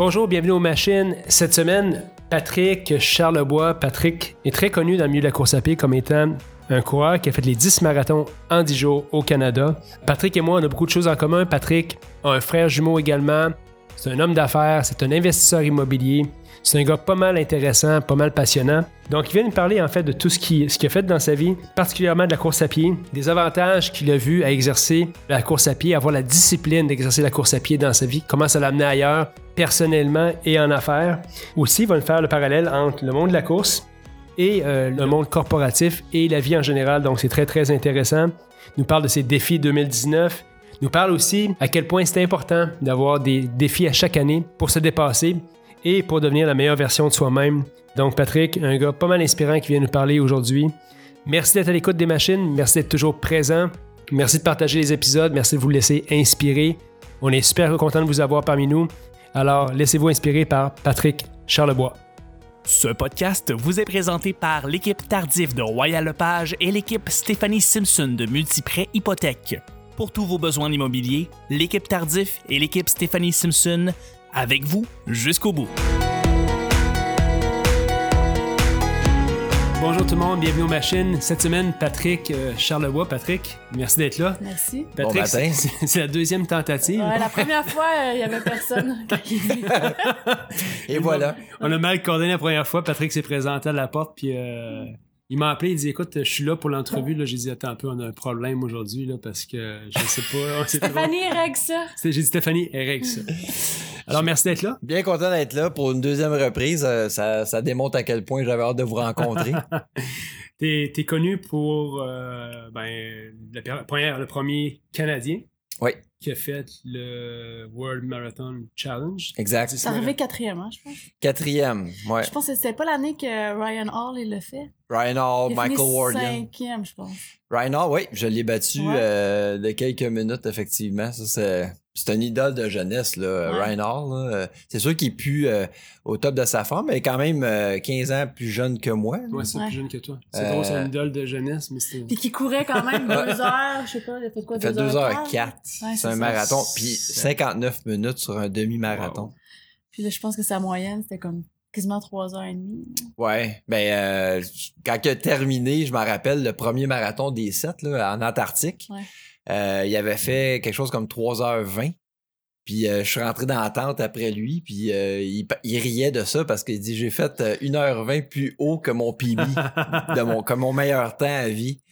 Bonjour, bienvenue aux machines. Cette semaine, Patrick Charlebois. Patrick est très connu dans le milieu de la course à pied comme étant un coureur qui a fait les 10 marathons en 10 jours au Canada. Patrick et moi, on a beaucoup de choses en commun. Patrick a un frère jumeau également. C'est un homme d'affaires, c'est un investisseur immobilier. C'est un gars pas mal intéressant, pas mal passionnant. Donc, il vient nous parler en fait de tout ce qu'il a fait dans sa vie, particulièrement de la course à pied, des avantages qu'il a vu à exercer la course à pied, avoir la discipline d'exercer la course à pied dans sa vie, comment ça l'a amené ailleurs, personnellement et en affaires. Aussi, il va nous faire le parallèle entre le monde de la course et euh, le monde corporatif et la vie en général. Donc, c'est très, très intéressant. Il nous parle de ses défis 2019. Il nous parle aussi à quel point c'est important d'avoir des défis à chaque année pour se dépasser et pour devenir la meilleure version de soi-même. Donc, Patrick, un gars pas mal inspirant qui vient nous parler aujourd'hui. Merci d'être à l'écoute des machines. Merci d'être toujours présent. Merci de partager les épisodes. Merci de vous laisser inspirer. On est super content de vous avoir parmi nous. Alors, laissez-vous inspirer par Patrick Charlebois. Ce podcast vous est présenté par l'équipe Tardif de Royal Lepage et l'équipe Stéphanie Simpson de Multiprêt Hypothèque. Pour tous vos besoins immobiliers, l'équipe Tardif et l'équipe Stéphanie Simpson avec vous jusqu'au bout. Bonjour tout le monde, bienvenue aux machines. Cette semaine, Patrick euh, Charlebois. Patrick, merci d'être là. Merci. Patrick, Bon matin. c'est la deuxième tentative. Ouais, la première fois, euh, il n'y avait personne. Et voilà. On a mal coordonné la première fois. Patrick s'est présenté à la porte, puis euh, il m'a appelé. Il dit Écoute, je suis là pour l'entrevue. Là, J'ai dit Attends un peu, on a un problème aujourd'hui là, parce que je sais pas. Stéphanie règle ça. J'ai dit Stéphanie, règle ça. Alors, merci d'être là. Bien content d'être là pour une deuxième reprise. Euh, Ça, ça démontre à quel point j'avais hâte de vous rencontrer. T'es es connu pour euh, ben, la per- première, le premier Canadien Oui, qui a fait le World Marathon Challenge. exact. C'est arrivé quatrième, hein, je pense. Quatrième, ouais. Je pense que c'était pas l'année que Ryan Hall il l'a fait. Ryan Hall, Il Michael Wardian. cinquième, je pense. Ryan Hall, oui, je l'ai battu Ouais. euh, de quelques minutes, effectivement. Ça, c'est, c'est une idole de jeunesse, là, Ouais. Ryan Hall. là. Euh, C'est sûr qu'il est plus euh, au top de sa forme, mais quand même euh, 15 ans plus jeune que moi. Ouais, c'est Ouais. plus jeune que toi. C'est Euh, drôle, c'est une idole de jeunesse, mais c'était. Puis qui courait quand même deux heures, je sais pas, il a fait quoi, Il fait 2 heures 4 Ouais, c'est c'est un marathon. Puis C'est- 59 minutes sur un demi-marathon. Puis là, je pense que sa moyenne, c'était comme quasiment trois heures et demie. Ouais, ben euh, quand il a terminé, je me rappelle le premier marathon des sept là, en Antarctique. Ouais. Euh, il avait fait quelque chose comme 3h20. Puis euh, je suis rentré dans la tente après lui, puis euh, il, riait de ça parce qu'il dit j'ai fait euh, 1h20 plus haut que mon PB, de mon, que mon meilleur temps à vie,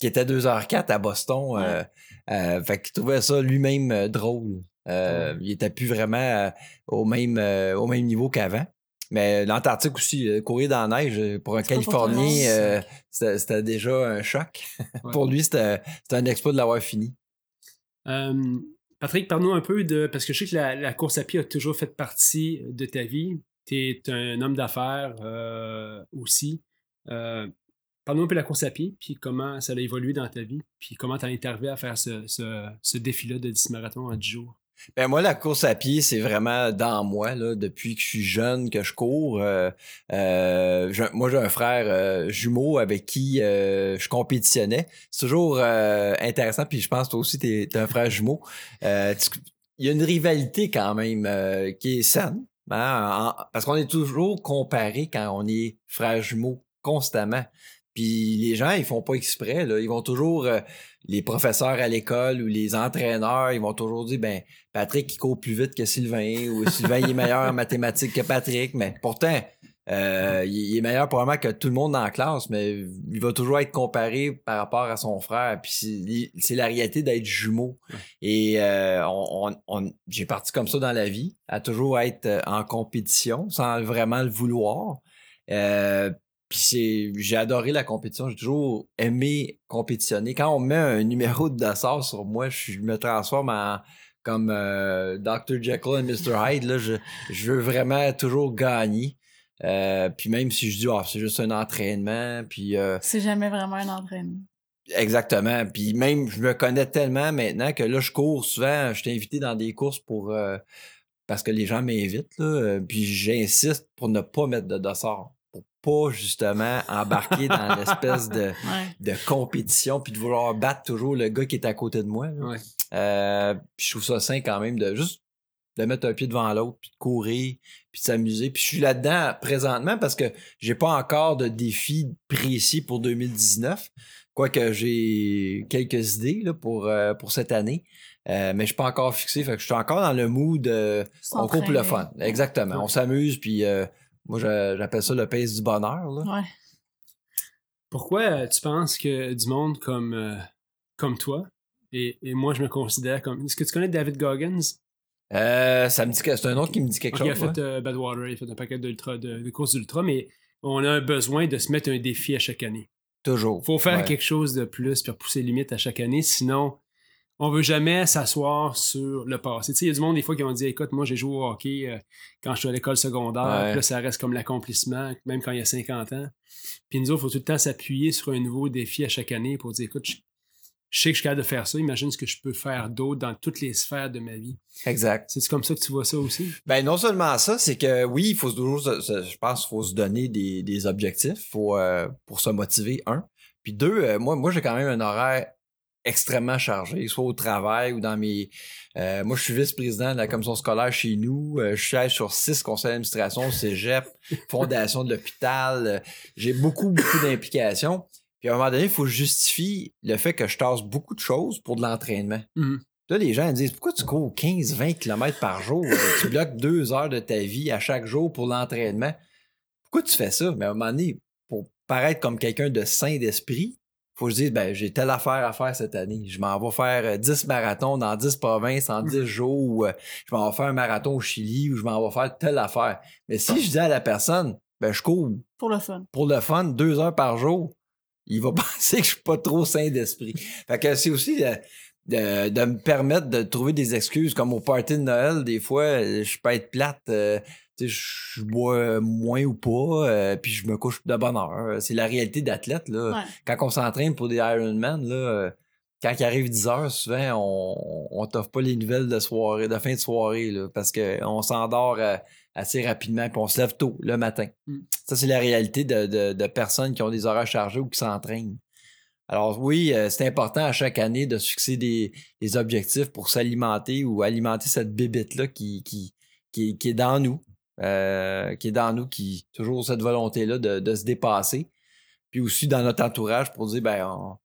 qui était 2h04 à Boston. Euh, euh, fait qu'il trouvait ça lui-même euh, drôle. Euh, Il était plus vraiment au, même, au même niveau qu'avant. Mais l'Antarctique aussi, courir dans la neige, pour un Californien, c'était déjà un choc. Ouais. pour lui, c'était un exploit de l'avoir fini. Patrick, parle-nous un peu de. Parce que je sais que la, la course à pied a toujours fait partie de ta vie. Tu es un homme d'affaires euh, aussi. Euh, Parle-nous un peu de la course à pied, puis comment ça a évolué dans ta vie, puis comment tu as intervé à faire ce, ce, défi-là de 10 marathons en 10 jours? Ben moi, la course à pied, c'est vraiment dans moi. Là, depuis que je suis jeune, que je cours. Euh, euh, moi, j'ai un frère euh, jumeau avec qui je compétitionnais. C'est toujours intéressant. Puis je pense toi aussi, t'es es un frère jumeau. Tu- Il y a une rivalité quand même qui est saine. hein, en- parce qu'on est toujours comparé quand on est frère jumeau constamment. Puis les gens, ils font pas exprès. Là. Ils vont toujours, euh, les professeurs à l'école ou les entraîneurs, ils vont toujours dire, ben, Patrick, il court plus vite que Sylvain, ou Sylvain, il est meilleur en mathématiques que Patrick. Mais pourtant, euh, il est meilleur probablement que tout le monde dans la classe, mais il va toujours être comparé par rapport à son frère. Puis c'est- la réalité d'être jumeau. Et euh, on, on- on- j'ai parti comme ça dans la vie, à toujours être en compétition sans vraiment le vouloir. Euh, puis c'est, j'ai adoré la compétition. J'ai toujours aimé compétitionner. Quand on met un numéro de dossard sur moi, je, me transforme en comme euh, Dr. Jekyll et Mr. Hyde. Là, je, je veux vraiment toujours gagner. Euh, puis même si je dis ah, c'est juste un entraînement, puis euh, C'est jamais vraiment un entraînement. Exactement. Puis même, je me connais tellement maintenant que là, je cours souvent. Je suis invité dans des courses pour euh, parce que les gens m'invitent. Là, puis j'insiste pour ne pas mettre de dossard. Pas justement embarquer dans l'espèce de, Ouais. de compétition puis de vouloir battre toujours le gars qui est à côté de moi. Ouais. Euh, puis je trouve ça sain quand même de juste de mettre un pied devant l'autre, puis de courir, puis de s'amuser. Puis je suis là-dedans présentement parce que j'ai pas encore de défi précis pour 2019. Quoique j'ai quelques idées là, pour, euh, pour cette année. Euh, mais je suis pas encore fixé. Fait que je suis encore dans le mood on coupe le fun. Exactement. On s'amuse, puis euh, moi j'appelle ça le pace du bonheur. Là. Ouais. Pourquoi tu penses que du monde comme, comme toi, et, et, moi je me considère comme. Est-ce que tu connais David Goggins? Euh, ça me dit que c'est un autre qui me dit quelque chose. Il a fait Badwater, il a fait un paquet de, de courses d'ultra, mais on a un besoin de se mettre un défi à chaque année. Toujours. faut faire quelque chose de plus pour pousser les limites à chaque année, sinon on veut jamais s'asseoir sur le passé. Tu sais, il y a du monde des fois qui ont dit écoute, moi j'ai joué au hockey euh, quand je suis à l'école secondaire, là ça reste comme l'accomplissement, même quand il y a 50 ans. Puis nous autres, il faut tout le temps s'appuyer sur un nouveau défi à chaque année pour dire écoute, je, sais que je suis capable de faire ça, imagine ce que je peux faire d'autre dans toutes les sphères de ma vie. Exact. C'est comme ça que tu vois ça aussi? Ben non seulement ça, c'est que oui, il faut toujours, je pense faut se donner des, objectifs faut, euh, pour se motiver, un. Puis deux, euh, moi, moi j'ai quand même un horaire extrêmement chargé, soit au travail ou dans mes. Euh, moi, je suis vice-président de la commission scolaire chez nous. Euh, je suis sur six conseils d'administration, cégep, fondation de l'hôpital. J'ai beaucoup, beaucoup d'implications. Puis à un moment donné, il faut justifier le fait que je tasse beaucoup de choses pour de l'entraînement. Mmh. Là, les gens disent Pourquoi tu cours 15-20 km par jour? Tu bloques deux heures de ta vie à chaque jour pour l'entraînement. Pourquoi tu fais ça? Mais à un moment donné, pour paraître comme quelqu'un de sain d'esprit, faut que je dise, ben, j'ai telle affaire à faire cette année. Je m'en vais faire 10 euh, marathons dans 10 provinces en 10 jours, ou euh, je m'en vais faire un marathon au Chili, ou je m'en vais faire telle affaire. Mais si je dis à la personne, ben, je cours. Pour le fun. Pour le fun, deux heures par jour, il va penser que je suis pas trop sain d'esprit. Fait que c'est aussi de, de, me permettre de trouver des excuses, comme au party de Noël, des fois, je peux être plate. Euh, je bois moins ou pas, euh, puis je me couche de bonne heure. C'est la réalité d'athlète. Là. Quand on s'entraîne pour des Ironman, là, euh, quand il arrive 10 heures, souvent, on, on t'offre pas les nouvelles de soirée, de fin de soirée, là, parce qu'on s'endort euh, assez rapidement, puis on se lève tôt le matin. Mm. Ça, c'est la réalité de, de, personnes qui ont des horaires chargés ou qui s'entraînent. Alors oui, c'est important à chaque année de se fixer des, des objectifs pour s'alimenter ou alimenter cette bébête-là qui, qui, qui, qui est dans nous. Euh, qui est dans nous, qui toujours cette volonté-là de, se dépasser. Puis aussi dans notre entourage pour dire, ben,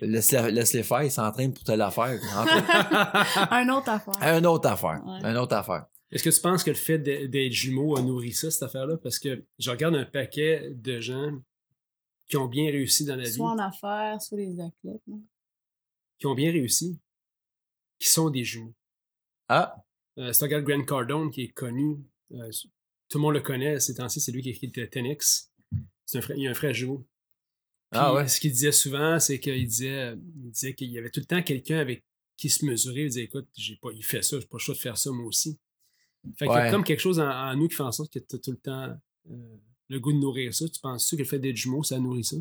laisse-les faire, ils s'entraînent pour telle affaire. un autre affaire. Un autre affaire. Un autre affaire. Est-ce que tu penses que le fait d'être jumeau a nourri ça, cette affaire-là? Parce que je regarde un paquet de gens qui ont bien réussi dans la vie. Soit en affaires, soit des athlètes. Qui ont bien réussi, qui sont des jumeaux. Ah! Euh, tu regardes Grant Cardone, qui est connu euh, tout le monde le connaît ces temps-ci, c'est lui qui a écrit Tenix. Un frère, il a un frère jumeau. ah ouais. Ce qu'il disait souvent, c'est qu'il disait, il disait qu'il y avait tout le temps quelqu'un avec qui se mesurait. Il disait Écoute, j'ai pas, il fait ça, j'ai pas le choix de faire ça moi aussi. Fait qu'il y a comme quelque chose en, nous qui fait en sorte que tu as tout le temps euh, le goût de nourrir ça. Tu penses-tu que le fait d'être jumeau, ça nourrit ça?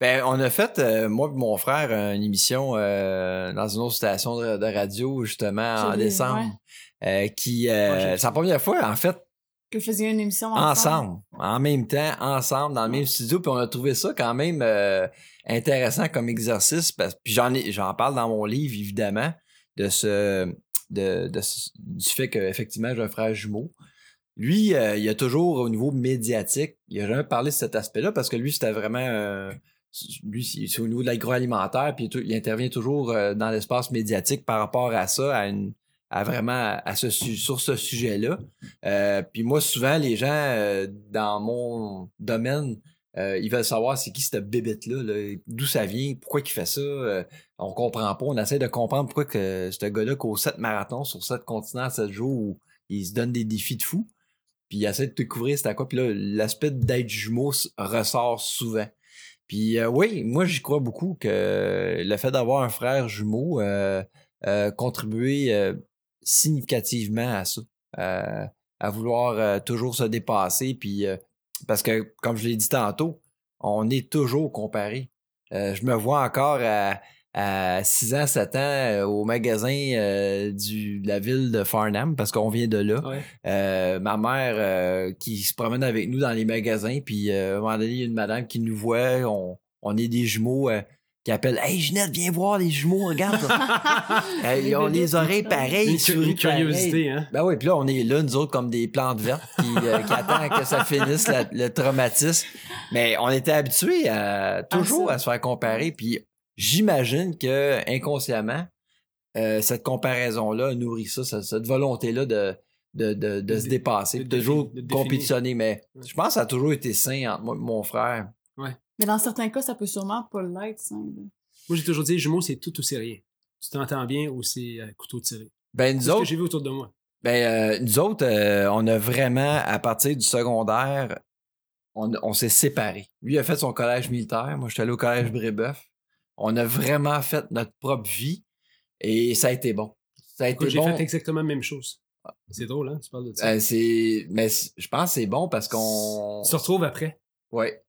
Ben, on a fait, euh, moi et mon frère, une émission euh, dans une autre station de, radio, justement, en décembre. qui, c'est la première fois, en fait, que vous faisiez une émission ensemble. ensemble. En même temps, ensemble, dans le même studio. Puis on a trouvé ça quand même euh, intéressant comme exercice. Parce, puis j'en, j'en parle dans mon livre, évidemment, de ce, de, du fait qu'effectivement, j'ai un frère jumeau. Lui, euh, il a toujours, au niveau médiatique, il a jamais parlé de cet aspect-là parce que lui, c'était vraiment. Euh, lui, c'est au niveau de l'agroalimentaire, puis il intervient toujours dans l'espace médiatique par rapport à ça, à une, à vraiment à ce, sur ce sujet-là. Euh, puis moi, souvent, les gens euh, dans mon domaine, euh, ils veulent savoir c'est qui cette bébête-là, d'où ça vient, pourquoi il fait ça. on comprend pas. On essaie de comprendre pourquoi que ce gars-là, qu'au 7 marathons sur 7 continents, 7 jours, où il se donne des défis de fou. Puis il essaie de découvrir c'est à quoi. Puis là, l'aspect d'être jumeau ressort souvent. Puis oui, moi j'y crois beaucoup que le fait d'avoir un frère jumeau euh, contribuer significativement à ça, euh, à vouloir euh, toujours se dépasser. Puis, euh, parce que, comme je l'ai dit tantôt, on est toujours comparé. je me vois encore à, 6 ans, 7 ans au magasin du, de la ville de Farnham, parce qu'on vient de là. ma mère qui se promène avec nous dans les magasins, puis à un moment donné, il y a une madame qui nous voit, on, on est des jumeaux qui appelle Hey Ginette, viens voir les jumeaux, regarde. Hey, ils ont les oreilles pareilles. Une, curiosité, hein? ben oui, puis là, on est là, nous autres, comme des plantes vertes qui, euh, qui attendent que ça finisse la- le traumatisme. Mais on était habitués à toujours à se faire comparer. Puis j'imagine que inconsciemment, euh, cette comparaison-là nourrit ça, cette, cette volonté-là de, de, de, de De se dé- dépasser, de de toujours compétitionner. Mais je pense que ça a toujours été sain entre moi et mon frère. Mais dans certains cas, ça peut sûrement pas l'être, ça. Moi, j'ai toujours dit, jumeaux, c'est tout ou c'est rien. Tu t'entends bien ou c'est euh, couteau tiré. Ben, C'est nous ce que autres, j'ai vu autour de moi. Ben, euh, nous autres, euh, on a vraiment, à partir du secondaire, on, on s'est séparés. Lui a fait son collège militaire, moi, j'étais allé au collège Brébeuf. On a vraiment fait notre propre vie et ça a été bon. Ça a été Écoute, J'ai bon. fait exactement la même chose. C'est drôle, hein? Tu parles de ça. Euh, c'est, mais je pense que c'est bon parce qu'on. tu te retrouves après. Ouais,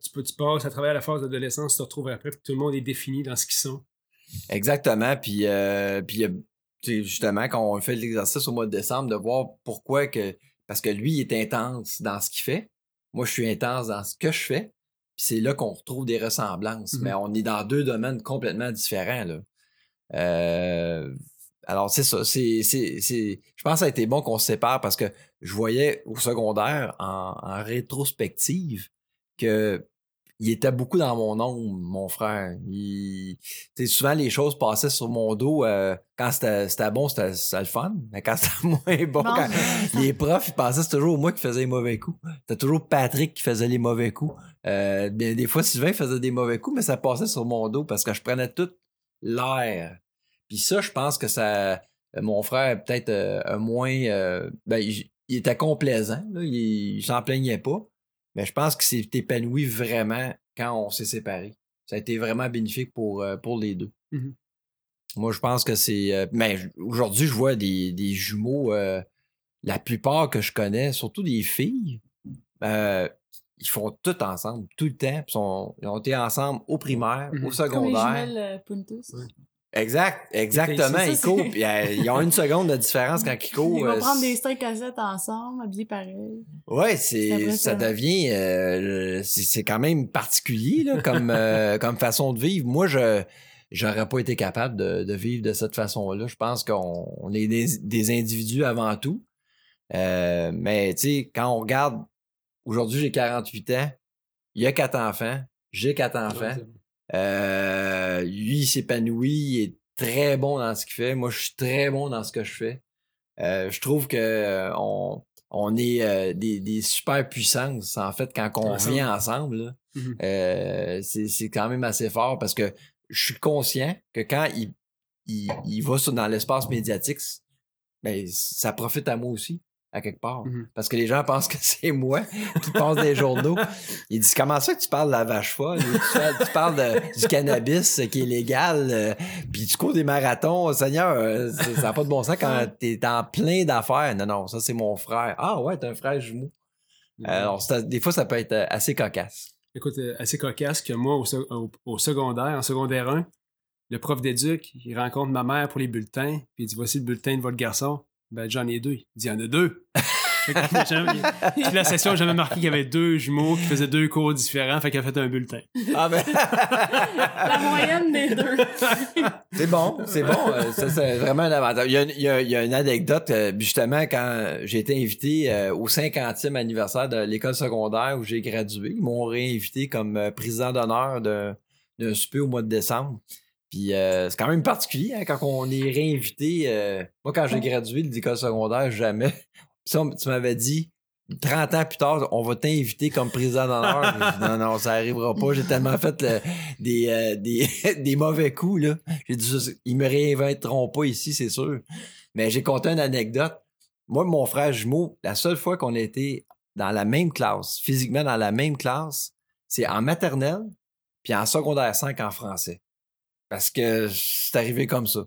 Tu, peux, tu passes à travers la phase d'adolescence, tu te retrouves après, puis tout le monde est défini dans ce qu'ils sont. exactement. Puis, euh, puis justement, quand on fait l'exercice au mois de décembre, de voir pourquoi que. Parce que lui, il est intense dans ce qu'il fait. Moi, je suis intense dans ce que je fais. Puis c'est là qu'on retrouve des ressemblances. Mhm. Mais on est dans deux domaines complètement différents. Là. Euh, alors, c'est ça. C'est, c'est, c'est- Je pense que ça a été bon qu'on se sépare parce que je voyais au secondaire, en, en rétrospective, que il était beaucoup dans mon ombre, mon frère. Il... souvent, les choses passaient sur mon dos. euh, quand c'était, bon, c'était, le fun. Mais quand c'était moins bon, Non, quand- mais- les profs, ils pensaient c'était toujours moi qui faisais les mauvais coups. C'était toujours Patrick qui faisait les mauvais coups. Euh, bien, des fois, Sylvain faisait des mauvais coups, mais ça passait sur mon dos parce que je prenais tout l'air. Puis ça, je pense que ça. euh, Mon frère, peut-être euh, un moins. ben, il, il était complaisant, là, il, il s'en plaignait pas. Mais je pense qu'il s'est épanoui vraiment quand on s'est séparés. Ça a été vraiment bénéfique pour, euh, pour les deux. Mhm. Moi, je pense que c'est. euh, mais j- aujourd'hui, je vois des, des jumeaux. euh, la plupart que je connais, surtout des filles, euh, ils font tout ensemble, tout le temps. sont- ils ont été ensemble au primaire, Mhm. au Comme les secondaire. jumelles euh, Puntus. Exact, exactement. Ils puis euh, ils ont une seconde de différence quand ils courent. Ils vont euh, prendre des 5 à 7 ensemble, habillés pareil. Ouais, C'est ça devient euh, c'est quand même particulier là, comme euh, comme façon de vivre. Moi, je j'aurais pas été capable de, de vivre de cette façon-là. Je pense qu'on on est des, des individus avant tout. Euh, mais tu sais, quand on regarde aujourd'hui, j'ai 48 ans, il y a quatre enfants, j'ai quatre enfants. Euh, lui, il s'épanouit, il est très bon dans ce qu'il fait. Moi, je suis très bon dans ce que je fais. Euh, je trouve que euh, on, on est euh, des, des super puissances, en fait, quand on vient ensemble. Mhm. Euh, c'est quand même assez fort parce que je suis conscient que quand il, il, il va sur, dans l'espace médiatique, ben, ça profite à moi aussi, à quelque part. Mhm. Parce que les gens pensent que c'est moi qui passe des journaux. Ils disent Comment ça que tu parles de la vache folle? Tu, parles de- du cannabis qui est légal, euh, puis tu cours des marathons, Seigneur, euh, ça n'a pas de bon sens quand t'es en plein d'affaires. Non, non, ça c'est mon frère. Ah ouais, t'as un frère jumeau. Alors, c'est- des fois, ça peut être euh, assez cocasse. Écoute, assez cocasse que moi, au- au secondaire, en secondaire 1, le prof d'éduc, il rencontre ma mère pour les bulletins, puis il dit Voici le bulletin de votre garçon. Ben, j'en ai deux. Il dit Il y en a deux. Toute la session, j'avais marqué qu'il y avait deux jumeaux qui faisaient deux cours différents, fait qu'il a fait un bulletin. Ah ben, La moyenne des deux. c'est bon, c'est bon. euh, Ça, c'est vraiment un avantage. Il y a, il y a- il y a une anecdote, euh, justement, quand j'ai été invité euh, au 50e anniversaire de l'école secondaire où j'ai gradué. Ils m'ont réinvité comme président d'honneur d'un d'un souper au mois de décembre. Puis euh, c'est quand même particulier hein, quand on est réinvité. euh, moi, quand j'ai gradué de l'école secondaire, jamais. Ça, tu m'avais dit, 30 ans plus tard, on va t'inviter comme président d'honneur. Non, non, ça arrivera pas. J'ai tellement fait des, euh, des, des mauvais coups. Là. J'ai dit, ils me réinventeront pas ici, c'est sûr. Mais j'ai conté une anecdote. Moi, mon frère jumeau, la seule fois qu'on été dans la même classe, physiquement dans la même classe, c'est en maternelle, puis en secondaire 5 en français. Parce que c'est arrivé comme ça.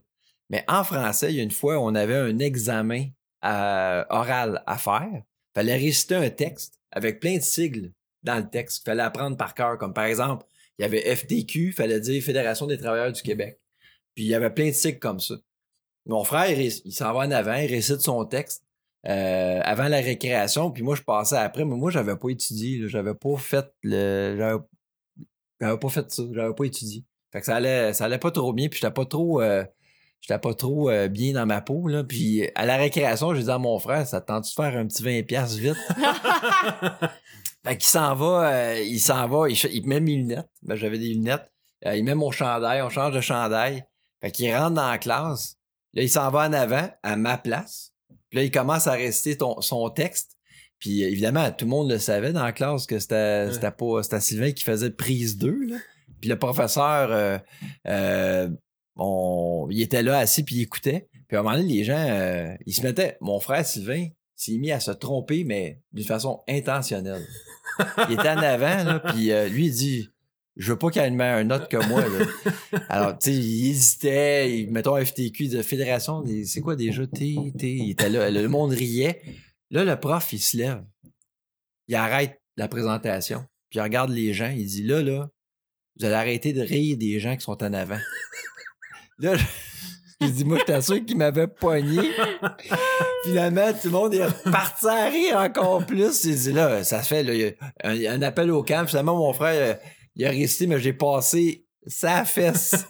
Mais en français, il y a une fois, on avait un examen euh, oral à faire. fallait réciter un texte avec plein de sigles dans le texte. fallait apprendre par cœur. Comme par exemple, il y avait FTQ, fallait dire Fédération des travailleurs du Québec. Puis il y avait plein de sigles comme ça. Mon frère, il, il s'en va en avant, il récite son texte euh, avant la récréation, puis moi, je passais après, mais moi, j'avais pas étudié, j'avais pas fait le. J'avais pas fait ça, j'avais pas étudié. Fait que ça allait, ça allait pas trop bien, puis j'étais pas trop. euh, J'étais pas trop euh, bien dans ma peau, là. Puis à la récréation, j'ai dit à mon frère, ça te tente de faire un petit 20$ piastres vite? fait qu'il s'en va, euh, il s'en va, il, met mes lunettes. Ben, j'avais des lunettes. Euh, il met mon chandail, on change de chandail. Fait qu'il rentre dans la classe. Là, il s'en va en avant, à ma place. Puis là, il commence à réciter ton, son texte. Puis évidemment, tout le monde le savait dans la classe que c'était Ouais. c'était pas c'était Sylvain qui faisait prise 2. Là. Puis le professeur, euh, euh, on- il était là assis puis il écoutait. Puis à un moment donné, les gens, euh, ils se mettaient. Mon frère Sylvain s'est mis à se tromper, mais d'une façon intentionnelle. Il était en avant, là, puis lui, il dit Je veux pas qu'il ait une meilleure note que moi. là. Alors, tu sais, il hésitait. Il, mettons FTQ de Fédération, c'est quoi déjà? T, T. Il était là. Le monde riait. Là, le prof, il se lève. Il arrête la présentation. Puis il regarde les gens. Il dit Là, là, vous allez arrêter de rire des gens qui sont en avant. Là, je, je dis Moi, j'étais sûr qu'il m'avait pogné. Finalement, tout le monde est reparti à rire encore plus. Il dit Là, ça se fait. Là, un, appel au camp. Finalement, mon frère, euh, il a resté, mais j'ai passé sa fesse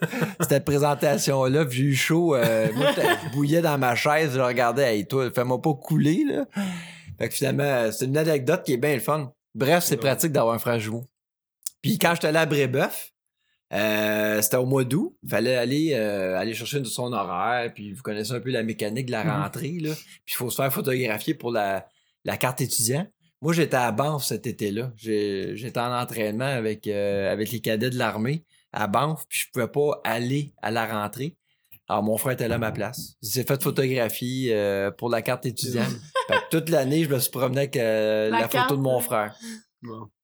cette présentation-là. J'ai eu chaud. euh, moi, je bouillais dans ma chaise. Je regardais, hey, toi, fais-moi pas couler. Là. Fait que finalement, c'est une anecdote qui est bien le fun. Bref, c'est pratique d'avoir un frère jumeau. Puis quand j'étais allé à Brébeuf, euh, c'était au mois d'août. Fallait aller, euh, aller chercher son horaire. Puis vous connaissez un peu la mécanique de la Mhm. rentrée. Là. Puis il faut se faire photographier pour la, la carte étudiant. Moi, j'étais à Banff cet été-là. J'étais en entraînement avec, euh, avec les cadets de l'armée à Banff, puis je pouvais pas aller à la rentrée. Alors, mon frère était là à ma place. Il s'est fait photographie euh, pour la carte étudiant. Toute l'année, je me suis promené avec La la, carte, photo de mon frère.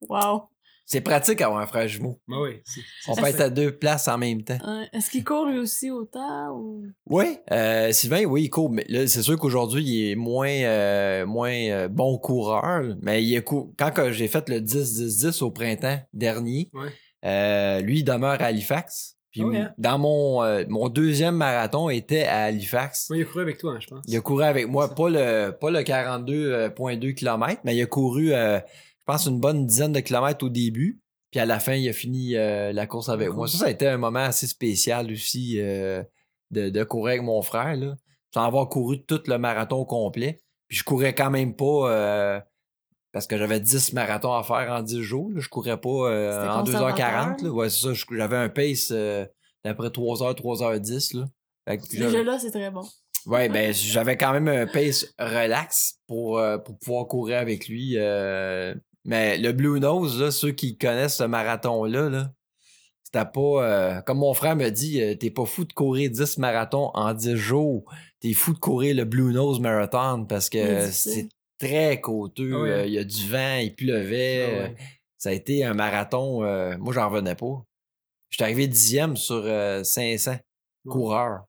Wow. C'est pratique d'avoir un frère jumeau. Ben oui. c'est- c'est On peut être à deux places en même temps. Euh, Est-ce qu'il court lui aussi autant ou? Oui, euh, Sylvain, oui, il court. Mais là, c'est sûr qu'aujourd'hui, il est moins, euh, moins euh, bon coureur. là. Mais il est cou- quand que j'ai fait le 10-10-10 au printemps dernier, Ouais. euh, lui, il demeure à Halifax. Puis Ah ouais, hein? dans mon, euh, mon deuxième marathon était à Halifax. Oui, il a couru avec toi, hein, je pense. Il a couru avec moi, pas le, pas le 42,2 km, mais il a couru, euh, pense, une bonne dizaine de kilomètres au début. Puis à la fin, il a fini euh, la course avec moi. Ça, ça a été un moment assez spécial aussi euh, de, de courir avec mon frère. Là. Sans avoir couru tout le marathon au complet. Puis je courais quand même pas euh, parce que j'avais 10 marathons à faire en 10 jours. là. Je courais pas en 2h40. conservateur, là. Ouais, c'est ça. Je- J'avais un pace d'après 3h, 3h10. Là. Là, c'est très bon. Ouais, ben j'avais quand même un pace relax pour, pour pouvoir courir avec lui. euh, mais le Blue Nose, là, ceux qui connaissent ce marathon-là, là, c'était pas. euh, comme mon frère me dit, euh, t'es pas fou de courir 10 marathons en 10 jours. T'es fou de courir le Blue Nose Marathon parce que c'est très côteux. Ah ouais. euh, Il y a du vent, il pleuvait. Ah ouais. ça a été un marathon. moi, j'en revenais pas. J'étais arrivé dixième sur euh, 500 coureurs.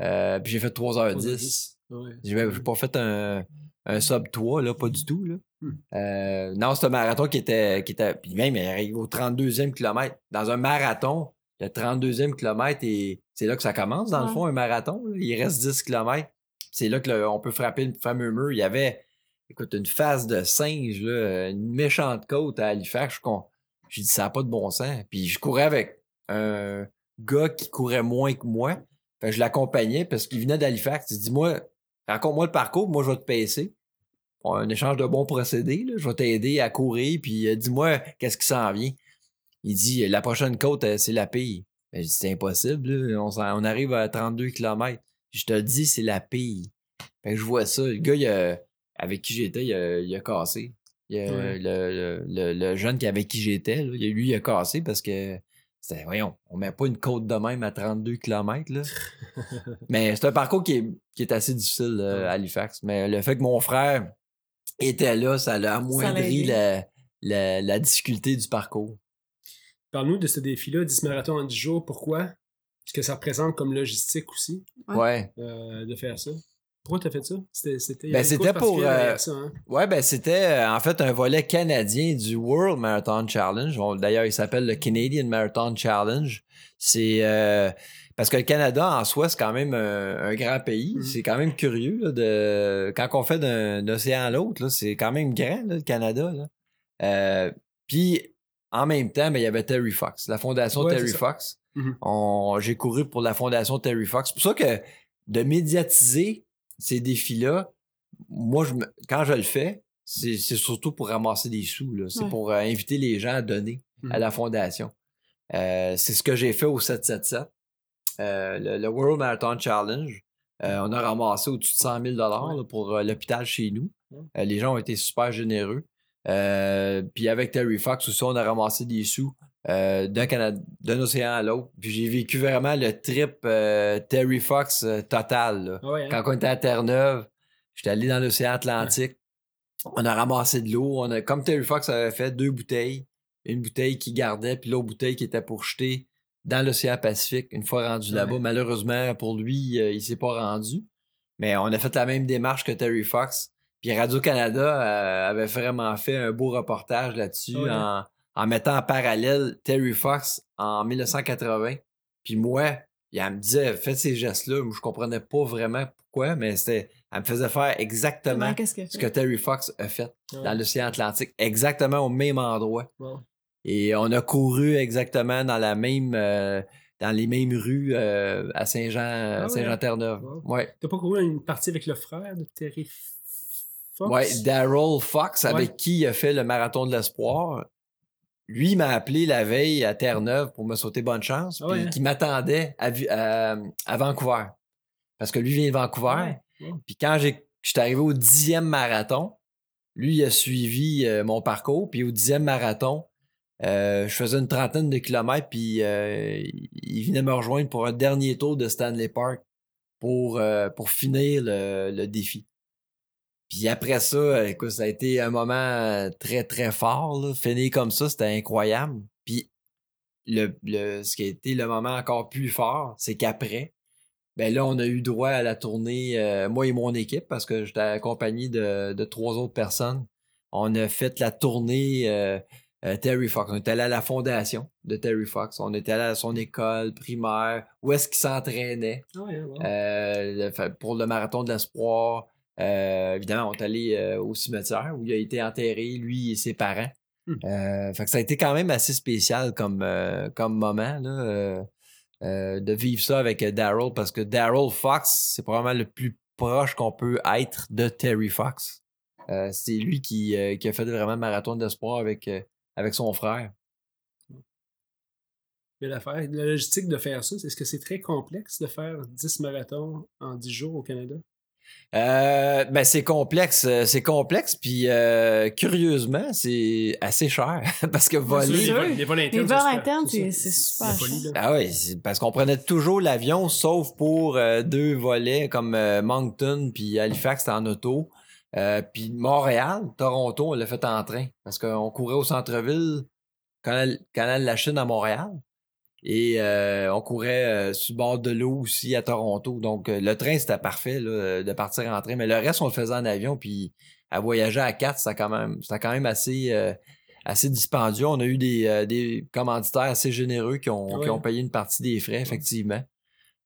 Euh, puis j'ai fait 3h10. Ouais. J'ai j'ai pas fait un, un sub 3, là, pas du tout. Là. Hmm. Euh, non, c'est un marathon qui était, qui était. Puis même, il arrive au 32e kilomètre. Dans un marathon, le 32e kilomètre, et c'est là que ça commence, dans le fond, un marathon. Il reste 10 kilomètres. C'est là que le- on peut frapper le fameux mur. Il y avait, écoute, une face de singe, là, une méchante côte à Halifax. J'ai dit, ça n'a pas de bon sens. Puis je courais avec un gars qui courait moins que moi. Fait que je l'accompagnais parce qu'il venait d'Halifax. Il dit, moi, raconte-moi le parcours, moi, je vais te pacer. Un échange de bons procédés. là. Je vais t'aider à courir, puis euh, dis-moi qu'est-ce qui s'en vient. Il dit, la prochaine côte, euh, c'est la pille. Ben, c'est impossible. On, arrive à 32 km. Je te le dis, c'est la que je vois ça. Le gars, il a- avec qui j'étais, il a, il a cassé. Il a- Ouais. le, le- le- le jeune avec qui j'étais, lui, il a cassé parce que c'était, voyons, on met pas une côte de même à 32 km. Là. Mais c'est un parcours qui est, qui est assez difficile euh, à Halifax. Mais le fait que mon frère était là, ça l'a amoindri la, la, la difficulté du parcours. Parle-nous de ce défi-là, 10 marathons en 10 jours. Pourquoi? Ce que ça représente comme logistique aussi, Ouais. Euh, de faire ça? Pourquoi t'as fait ça? C'était, Ben, c'était pour, euh, ça, hein? Ouais, ben c'était euh, en fait un volet canadien du World Marathon Challenge. On- D'ailleurs, il s'appelle le Canadian Marathon Challenge. C'est euh, parce que le Canada en soi, c'est quand même un, un grand pays. Mhm. C'est quand même curieux là, de quand on fait d'un océan à l'autre, c'est quand même grand là, le Canada. Euh, Puis en même temps, ben, il y avait Terry Fox, la fondation Ouais, Terry. Fox. Mhm. On- J'ai couru pour la fondation Terry Fox. C'est pour ça que de médiatiser ces défis-là, moi, je me- quand je le fais, c'est surtout pour ramasser des sous. C'est Ouais. pour euh, inviter les gens à donner à Mhm. la fondation. Euh, c'est ce que j'ai fait au 777. Euh, le, le World Marathon Challenge. Euh, on a ramassé au-dessus de 100 000 là, pour euh, l'hôpital chez nous. Les gens ont été super généreux. Puis avec Terry Fox aussi, on a ramassé des sous euh, d'un Canada- d'un océan à l'autre. Puis j'ai vécu vraiment le trip euh, Terry Fox euh, total. Ah ouais, hein? Quand on était à Terre-Neuve, j'étais allé dans l'océan Atlantique. On a ramassé de l'eau. On a, comme Terry Fox avait fait, deux bouteilles. Une bouteille qui gardait, puis l'autre bouteille qui était pour jeter dans l'océan Pacifique. Une fois rendu Ouais. là-bas, malheureusement pour lui, euh, il s'est pas rendu. Mais on a fait la même démarche que Terry Fox. Puis Radio-Canada euh, avait vraiment fait un beau reportage là-dessus Ouais. en, en mettant en parallèle Terry Fox en 1980. Puis moi, elle me disait, faites ces gestes-là. Je comprenais pas vraiment pourquoi, mais c'était, elle me faisait faire exactement que ce que Terry Fox a fait Ouais. dans l'océan Atlantique, exactement au même endroit. Wow. Et on a couru exactement dans la même, euh, dans les mêmes rues euh, à Saint-Jean, Ah ouais. Saint-Jean-Terre-Neuve. Ouais. T'as pas couru une partie avec le frère de Terry Fox? Ouais, Daryl Fox, avec qui il a fait le marathon de l'espoir. Lui m'a appelé la veille à Terre-Neuve pour me souhaiter bonne chance, Ah puis hein? qui m'attendait à, Vi- à- à Vancouver. Parce que lui vient de Vancouver. Puis quand j'ai- j'étais arrivé au dixième marathon, lui, il a suivi euh, mon parcours. Puis au dixième marathon, euh, je faisais une trentaine de kilomètres, puis euh, il venait me rejoindre pour un dernier tour de Stanley Park pour, euh, pour finir le, le défi. Puis après ça, euh, écoute, ça a été un moment euh, très, très fort. Là. Finir comme ça, c'était incroyable. Puis le, le, ce qui a été le moment encore plus fort, c'est qu'après, ben là, on a eu droit à la tournée, euh, moi et mon équipe, parce que j'étais accompagné de, de trois autres personnes. On a fait la tournée euh, Terry Fox. On était allé à la fondation de Terry Fox. On était allé à son école primaire, où est-ce qu'il s'entraînait Ah wow. euh, le- pour le marathon de l'espoir. Euh, évidemment, on est allé au cimetière où il a été enterré, lui et ses parents. Hmm. Fait que ça a été quand même assez spécial comme, comme moment là, de vivre ça avec Daryl parce que Daryl Fox, c'est probablement le plus proche qu'on peut être de Terry Fox. C'est lui qui, qui a fait vraiment le marathon d'espoir avec, avec son frère. Mais l'affaire, la logistique de faire ça, est-ce que c'est très complexe de faire 10 marathons en 10 jours au Canada? Euh, ben c'est complexe, euh, c'est complexe, puis euh, curieusement, c'est assez cher parce que voler. les vols internes. Les c'est vols super- internes, c'est- cher. Ah oui, parce qu'on prenait toujours l'avion, sauf pour euh, deux volets comme euh, Moncton puis Halifax, c'était en auto. Euh, puis Montréal, Toronto, on l'a fait en train parce qu'on courait au centre-ville, canal, canal de la Chine à Montréal. Et euh, on courait euh, sur le bord de l'eau aussi à Toronto. Donc le train, c'était parfait là, de partir en train. Mais le reste, on le faisait en avion. Puis à voyager à quatre, c'était quand même, quand même assez, assez dispendieux. On a eu des, des commanditaires assez généreux qui ont, Ouais. qui ont payé une partie des frais, effectivement.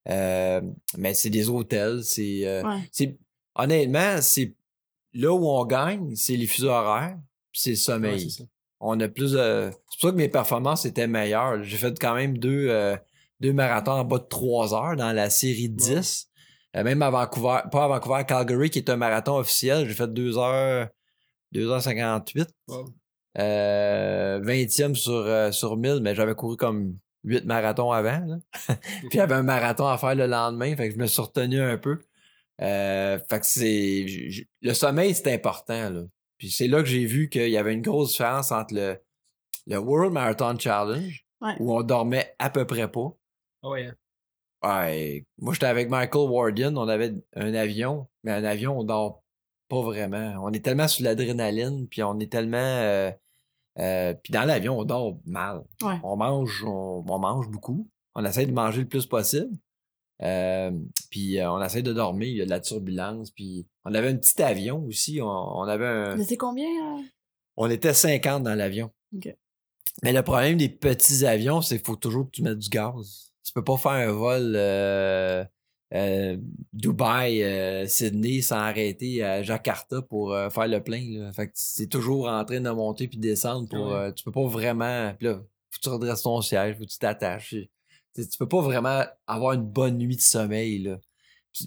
Mais c'est des hôtels. C'est, Ouais. c'est honnêtement, c'est là où on gagne, c'est les fuseaux horaires, puis c'est le sommeil on a plus de. C'est pour ça que mes performances étaient meilleures. J'ai fait quand même deux, euh, deux marathons en bas de 3 heures dans la série 10. Euh, même à Vancouver, pas à Vancouver, à Calgary, qui est un marathon officiel, j'ai fait 2 heures, 2h58. Wow. Euh, 20e sur, sur 1000, mais j'avais couru comme 8 marathons avant. là. Puis il y avait un marathon à faire le lendemain, fait que je me suis retenu un peu. Euh, fait que c'est. Le sommeil, c'est important. Là. Puis c'est là que j'ai vu qu'il y avait une grosse différence entre le, le World Marathon Challenge, Ouais. où on dormait à peu près pas. Ah ouais, hein. Ouais, moi, j'étais avec Michael Wardian, on avait un avion, mais un avion, on dort pas vraiment. On est tellement sur l'adrénaline, puis on est tellement. euh, euh, puis dans l'avion, on dort mal. Ouais. On mange, on, on mange beaucoup. On essaie de manger le plus possible. Euh, puis euh, on essaie de dormir, il y a de la turbulence. Puis on avait un petit avion aussi. On, on avait un. Étiez combien? euh? On était 50 dans l'avion. Ok. Mais le problème des petits avions, c'est qu'il faut toujours que tu mettes du gaz. Tu peux pas faire un vol euh, Dubaï, Sydney sans arrêter à Jakarta pour faire le plein. Là. Fait que c'est toujours en train de monter puis descendre pour. Ouais. tu peux pas vraiment. Puis là, faut que tu redresses ton siège, faut que tu t'attaches. Tu peux pas vraiment avoir une bonne nuit de sommeil. là.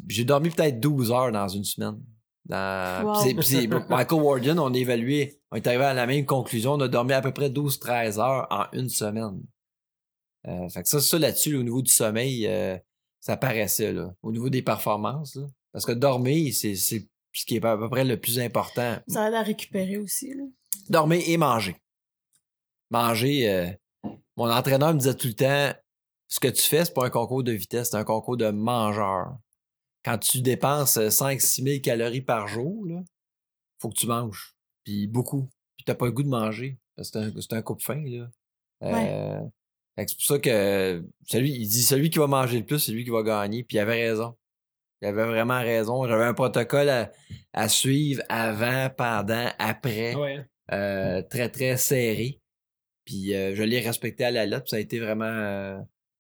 J'ai dormi peut-être 12 heures dans une semaine. Dans... Wow. puis c'est- puis c'est- Michael Warden, on a évalué, on est arrivé à la même conclusion, on a dormi à peu près 12-13 heures en une semaine. Euh, fait que ça, ça là-dessus, au niveau du sommeil, euh, ça paraissait, là, au niveau des performances. là. Parce que dormir, c'est c'est ce qui est à peu près le plus important. Ça aide à récupérer aussi. Là. Dormir et manger. Manger, euh, mon entraîneur me disait tout le temps, ce que tu fais, c'est pas un concours de vitesse, c'est un concours de mangeur. Quand tu dépenses 5-6 000 calories par jour, là, faut que tu manges. Puis beaucoup. Puis t'as pas le goût de manger. C'est un, c'est un coupe-faim, là. Euh, c'est pour ça que celui, il dit celui qui va manger le plus, c'est lui qui va gagner. Puis il avait raison. Il avait vraiment raison. J'avais un protocole à, à suivre avant, pendant, après Ouais. hein. euh, très, très serré. Puis euh, je l'ai respecté à la lettre. puis Ça a été vraiment euh,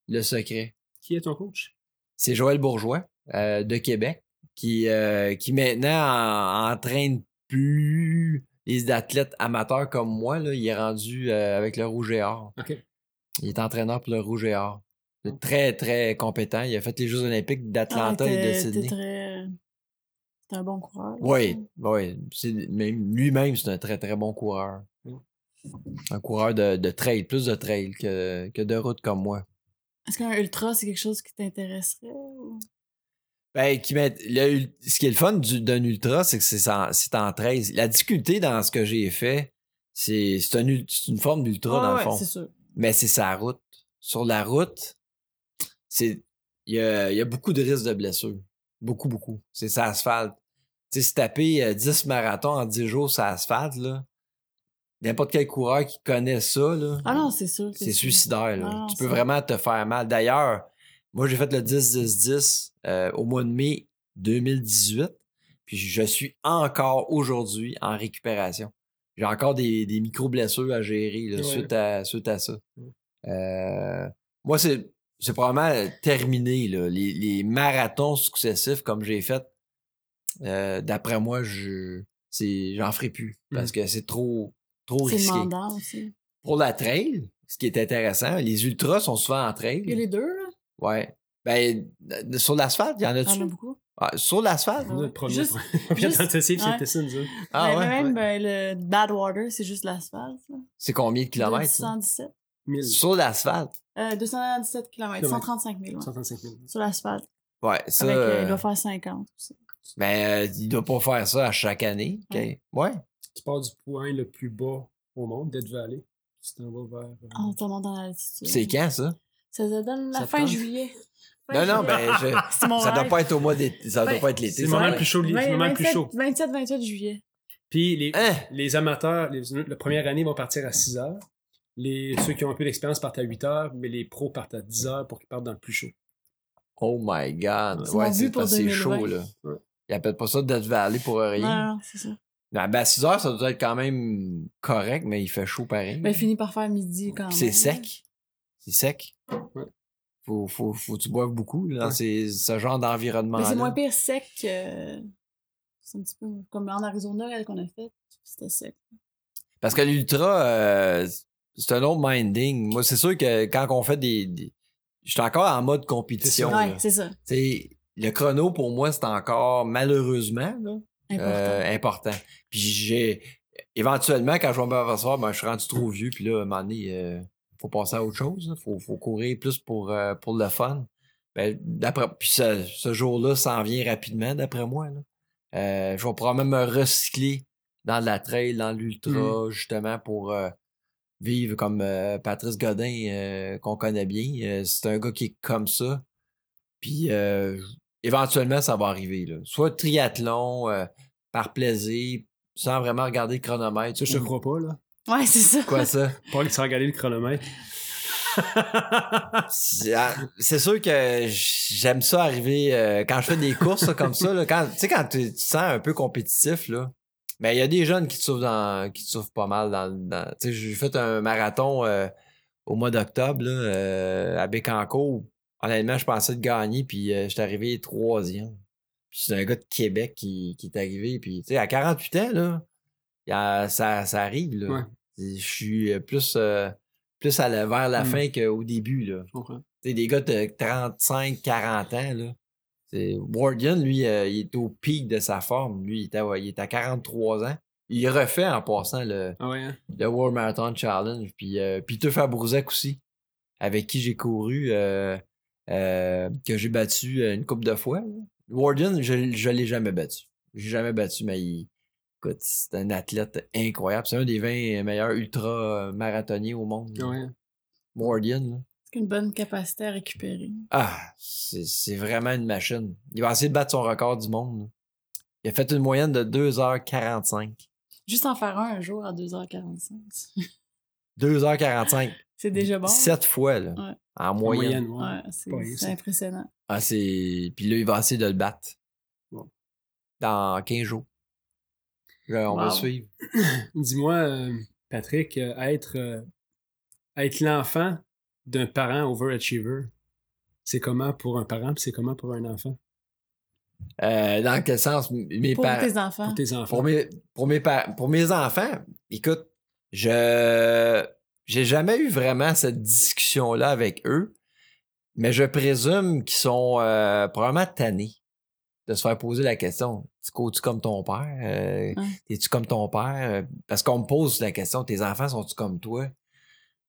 le secret. Qui est ton coach? C'est Joël Bourgeois euh, de Québec qui, euh, qui maintenant en- entraîne plus les athlètes amateurs comme moi. Là. Il est rendu euh, avec le Rouge et Or. Il est entraîneur pour le Rouge et Or. C'est très, très compétent. Il a fait les Jeux olympiques d'Atlanta Ah, et de Sydney. très. T'es un bon coureur. Oui, oui. C'est- même- Lui-même, c'est un très, très bon coureur. Mm. Un coureur de, de trail, plus de trail que, que de route comme moi. Est-ce qu'un ultra, c'est quelque chose qui t'intéresserait? ou- Ben, qui m'int- le ce qui est le fun du- d'un ultra, c'est que c'est en, en 13. La difficulté dans ce que j'ai fait, c'est c'est un une forme d'ultra Ah dans ouais, le fond. c'est sûr. Mais c'est sa route. Sur la route, c'est il y a, il y a beaucoup de risques de blessures. Beaucoup, beaucoup. C'est sa asphalte. Tu sais, se taper euh, 10 marathons en 10 jours sur asphalte, là, n'importe quel coureur qui connaît ça, là, Ah non, c'est sûr. c'est suicidaire. Là. Ah, tu peux vraiment te faire mal. D'ailleurs, moi, j'ai fait le 10-10-10 euh, au mois de mai 2018. Puis je suis encore aujourd'hui en récupération. J'ai encore des, des micro-blessures à gérer là, Ouais. suite, à, suite à ça. Euh, moi, c'est, c'est probablement terminé. Là. Les, les marathons successifs comme j'ai fait, euh, d'après moi, je, c'est, j'en ferai plus. Parce que c'est trop, trop C'est risqué. demandant aussi. Pour la trail, ce qui est intéressant, les ultras sont souvent en trail. Il y a les deux, là? Ouais. Ben, euh, sur l'asphalte, il y en Il y en a-tu? a beaucoup. Ah, sur l'asphalte? Ouais. Notre premier Juste- première juste- tentative, ouais. c'était ça, nous autres. Ah Mais ouais? Même ouais. ben, le Badwater, c'est juste l'asphalte. là. C'est combien de kilomètres? ça? 217. 1000, Sur l'asphalte? Euh, 217 km, Kilomètres. 135 000. ouais. 135 000. Sur l'asphalte. Ouais, ça. Avec, euh, euh, il doit faire 50 aussi. Ben, euh, il doit pas faire ça à chaque année. OK? Ouais. Tu pars du point le plus bas au monde, Dead Valley. Tu t'en vas vers. euh, Ah, dans l'altitude. C'est quand, ça? Ça te donne la Ça fin tente? juillet. Non, non, ben, je- ça doit pas être au mois d'été. Ça doit Ben, pas être l'été. c'est le moment le plus chaud, c'est le 20, moment le plus 27, chaud. 27, 28 juillet. Puis les, Hein? les amateurs, les, la première année vont partir à 6 heures. Les, ceux qui ont un peu d'expérience partent à 8 heures, mais les pros partent à 10 heures pour qu'ils partent dans le plus chaud. Oh my God. C'est Ouais, c'est but pour parce que c'est 2020. chaud, là. Ouais. Ils appellent pas ça Death Valley pour rien. Non, non, c'est ça. Ben, ben, à 6 heures, ça doit être quand même correct, mais il fait chaud pareil. Ben, il finit par faire midi quand même. Puis c'est sec. C'est sec. Ouais. Faut, faut, faut que tu boives beaucoup là, dans Ouais. ces- ce genre d'environnement. Mais c'est moins pire sec que. C'est un petit peu comme en Arizona elle, qu'on a fait. C'était sec. Parce que l'ultra, euh, c'est un autre minding. Moi, c'est sûr que quand on fait des. des... Je suis encore en mode compétition. Ouais, là. c'est ça. T'sais, le chrono, pour moi, c'est encore malheureusement là, Important. euh, important. Puis j'ai. Éventuellement, quand je vais m'apercevoir, ben, je suis rendu trop vieux, puis là, à un moment donné, euh, faut passer à autre chose. Il faut, faut courir plus pour, euh, pour le fun. Ben, d'après, puis ce, ce jour-là s'en vient rapidement, d'après moi. Là. Euh, je vais probablement me recycler dans la trail, dans l'ultra, justement, pour euh, vivre comme euh, Patrice Godin, qu'on connaît bien. C'est un gars qui est comme ça. Puis euh, éventuellement, ça va arriver. Là. Soit triathlon, euh, par plaisir, sans vraiment regarder le chronomètre. Ça, je te crois pas, là. Ouais, c'est ça. Quoi ça? Pas que tu as regardé le chronomètre. C'est ah, c'est sûr que j'aime ça arriver euh, quand je fais des courses là, comme ça. là, quand, tu sais, quand tu te sens un peu compétitif, là. Mais il y a des jeunes qui te souffrent dans, qui te souffrent pas mal dans, j'ai fait un marathon euh, au mois d'octobre euh, à Bécancourt. Honnêtement, je pensais de gagner, puis euh, j'étais arrivé troisième. Puis c'est un gars de Québec qui, qui est arrivé, puis tu sais, à 48 ans, là, a- ça, ça arrive, là. Ouais. Je suis euh, plus, euh, plus à la- vers la Mm. fin qu'au début, là. Je comprends. C'est des gars de 35, 40 ans, là. Wardian, lui, euh, il est au pic de sa forme. Lui, il est à, ouais, il est à 43 ans. Il refait en passant le, Ah ouais, hein? le World Marathon Challenge. Puis euh, Peter Fabrouzek aussi, avec qui j'ai couru, euh, euh, que j'ai battu euh, une couple de fois. là. Wardian, je ne l'ai jamais battu. J'ai jamais battu, mais il, écoute, c'est un athlète incroyable. C'est un des 20 meilleurs ultra-marathoniens au monde. Ah ouais. Wardian, là. C'est une bonne capacité à récupérer. Ah, c'est c'est vraiment une machine. Il va essayer de battre son record du monde. là. Il a fait une moyenne de 2h45. Juste en faire un un jour à 2h45. 2h45. C'est déjà bon. Sept fois, là. Ouais. En En moyenne. moyenne, ouais. Ouais, c'est impressionnant. Ah, c'est. Puis là, il va essayer de le battre. Dans 15 jours. Là, on va Wow. suivre. Dis-moi, euh, Patrick, euh, être, euh, être l'enfant d'un parent overachiever, c'est comment pour un parent puis c'est comment pour un enfant? Euh, dans quel sens? Mes Pour parents. tes enfants. Pour tes enfants. Pour mes, pour, mes pa- pour mes enfants, écoute, je j'ai jamais eu vraiment cette discussion-là avec eux, mais je présume qu'ils sont euh, probablement tannés de se faire poser la question. Tu cours-tu comme ton père? Euh. Es-tu comme ton père? Euh, Parce qu'on me pose la question, tes enfants sont-tu comme toi?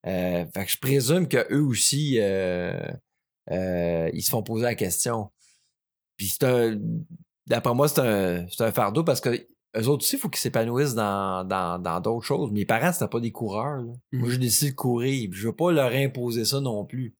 Euh, fait que je présume que eux aussi, euh, euh, ils se font poser la question. Puis c'est un. D'après moi, c'est un, c'est un fardeau parce que eux autres aussi, il faut qu'ils s'épanouissent dans, dans, dans d'autres choses. Mes parents, c'était pas des coureurs. là. Moi, Mhm. j'ai décidé de courir. Je veux pas leur imposer ça non plus.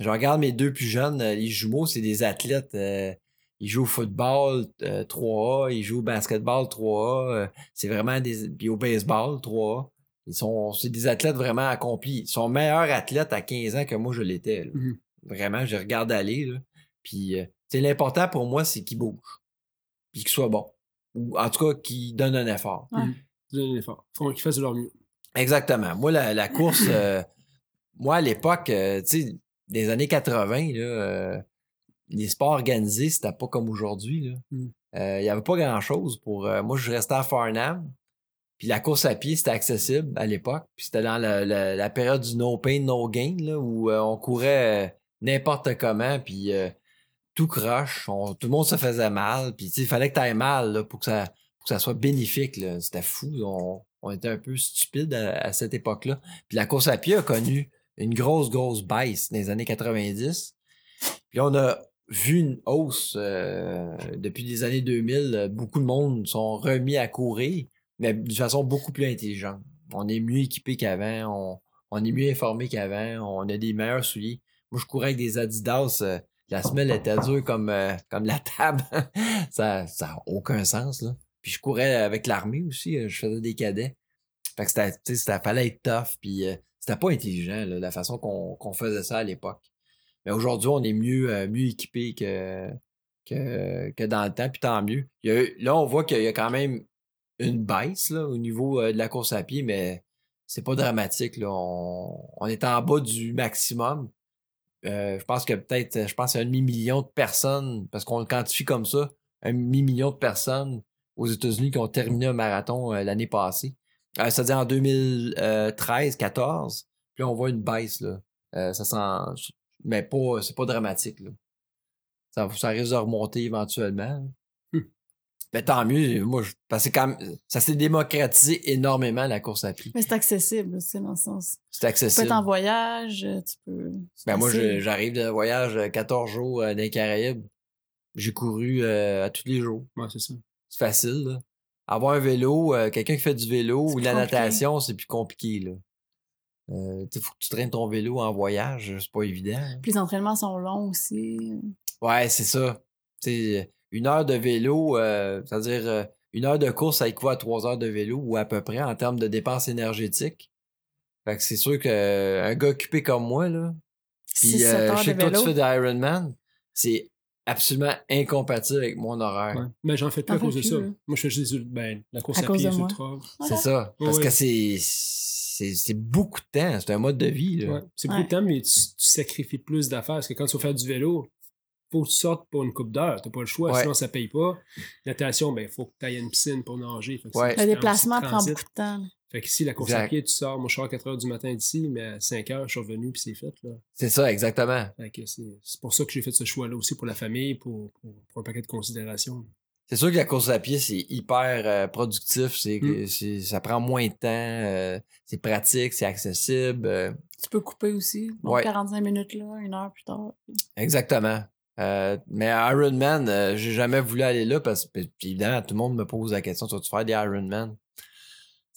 Je regarde mes deux plus jeunes, euh, les jumeaux, c'est des athlètes. euh, ils jouent au football euh, 3A, ils jouent au basketball 3A. euh, c'est vraiment des. Puis au baseball 3A. Ils sont. C'est des athlètes vraiment accomplis. Ils sont meilleurs athlètes à 15 ans que moi je l'étais. Mhm. Vraiment, je regarde aller. Là. Puis euh, c'est l'important pour moi, c'est qu'ils bougent. Puis qu'ils soient bons. Ou en tout cas qu'ils donnent un effort. Ouais. Donne un effort. Faut qu'ils fassent de leur mieux. Exactement. Moi, la, la course, euh, moi, à l'époque, euh, tu sais, des années 80, là, euh, les sports organisés, c'était pas comme aujourd'hui. Mm. Euh, Il y avait pas grand-chose pour... euh, moi, je restais à Farnham, puis la course à pied, c'était accessible à l'époque. Puis c'était dans la, la- la période du no pain, no gain, là, où euh, on courait euh, n'importe comment, puis euh, tout croche, tout le monde se faisait mal, puis il fallait que tu mal là, pour que ça pour que ça soit bénéfique. C'était fou. On, on était un peu stupide à, cette époque-là. Puis la course à pied a connu une grosse, grosse baisse dans les années 90. Puis on a vu une hausse euh, depuis les années 2000. euh, Beaucoup de monde sont remis à courir, mais de façon beaucoup plus intelligente. On est mieux équipé qu'avant, on, on est mieux informé qu'avant, on a des meilleurs souliers. Moi, je courais avec des Adidas. euh, la semelle était dure comme, euh, comme la table. ça n'a aucun sens, là. Puis je courais avec l'armée aussi, euh, je faisais des cadets. Fait que c'était, c'était, fallait être tough, puis euh, c'était pas intelligent, là, la façon qu'on, qu'on faisait ça à l'époque. Mais aujourd'hui, on est mieux, euh, mieux équipé que, que, que dans le temps, puis tant mieux. Il y a eu- là, on voit qu'il y a quand même une baisse là, au niveau euh, de la course à pied, mais c'est pas dramatique. Là. On, on est en bas du maximum. Euh, je pense que peut-être, je pense un demi-million de personnes, parce qu'on le quantifie comme ça, un demi-million de personnes aux États-Unis qui ont terminé un marathon euh, l'année passée. Euh, C'est-à-dire en 2013-14. Puis là, on voit une baisse. Là. Euh, ça sent. Mais pas, c'est pas dramatique. Là. Ça risque de remonter éventuellement. Mais tant mieux. Moi, je, parce que quand même- ça s'est démocratisé énormément la course à pied. Mais c'est accessible, tu sais, dans le sens. C'est Tu peux accessible. être en voyage, euh, tu peux. Ben moi, j'arrive de voyage euh, 14 jours euh, dans les Caraïbes. J'ai couru euh, à tous les jours. Ouais, c'est ça. C'est facile. Là. Avoir un vélo, euh, quelqu'un qui fait du vélo ou de la compliqué. natation, c'est plus compliqué. Là. Euh, tu faut que tu traînes ton vélo en voyage, c'est pas évident. Puis les entraînements sont longs aussi. Ouais, c'est ça. Une heure de vélo, euh, c'est-à-dire euh, une heure de course, ça équivaut à trois heures de vélo ou à peu près en termes de dépenses énergétiques. Fait que c'est sûr qu'un gars occupé comme moi, là, puis 6-7 euh, je sais de que toi, tu vélo. fais de Ironman, c'est absolument incompatible avec mon horaire. Ouais. Mais j'en fais plus à cause de ça. là. Moi, je fais juste ben, la course À à, cause pied trail. C'est ça. Ouais, Parce ouais. que c'est, c'est, c'est beaucoup de temps. C'est un mode de vie. Là. Ouais. C'est beaucoup Ouais. de temps, mais tu, tu sacrifies plus d'affaires. Parce que quand tu vas faire du vélo, faut que tu sortes pour une coupe d'heure. T'as pas le choix, Ouais. sinon ça paye pas. Natation, ben, faut que tu ailles à une piscine pour nager. Fait que Ouais. c'est- Le déplacement prend beaucoup de temps. Fait que si la course à pied, tu sors, moi je sors à 4 h du matin d'ici, mais à 5 h je suis revenu puis c'est fait. Là. C'est ça, exactement. C'est c'est pour ça que j'ai fait ce choix-là aussi pour la famille, pour, pour, pour un paquet de considérations. C'est sûr que la course à pied, c'est hyper euh, productif. C'est, que Mm. c'est- ça prend moins de temps. euh, c'est pratique, c'est accessible. euh, Tu peux couper aussi. Donc, Ouais. 45 minutes là, une heure plus tard. exactement. Euh, mais Ironman, euh, j'ai jamais voulu aller là parce que, évidemment, tout le monde me pose la question tu vas-tu faire des Ironman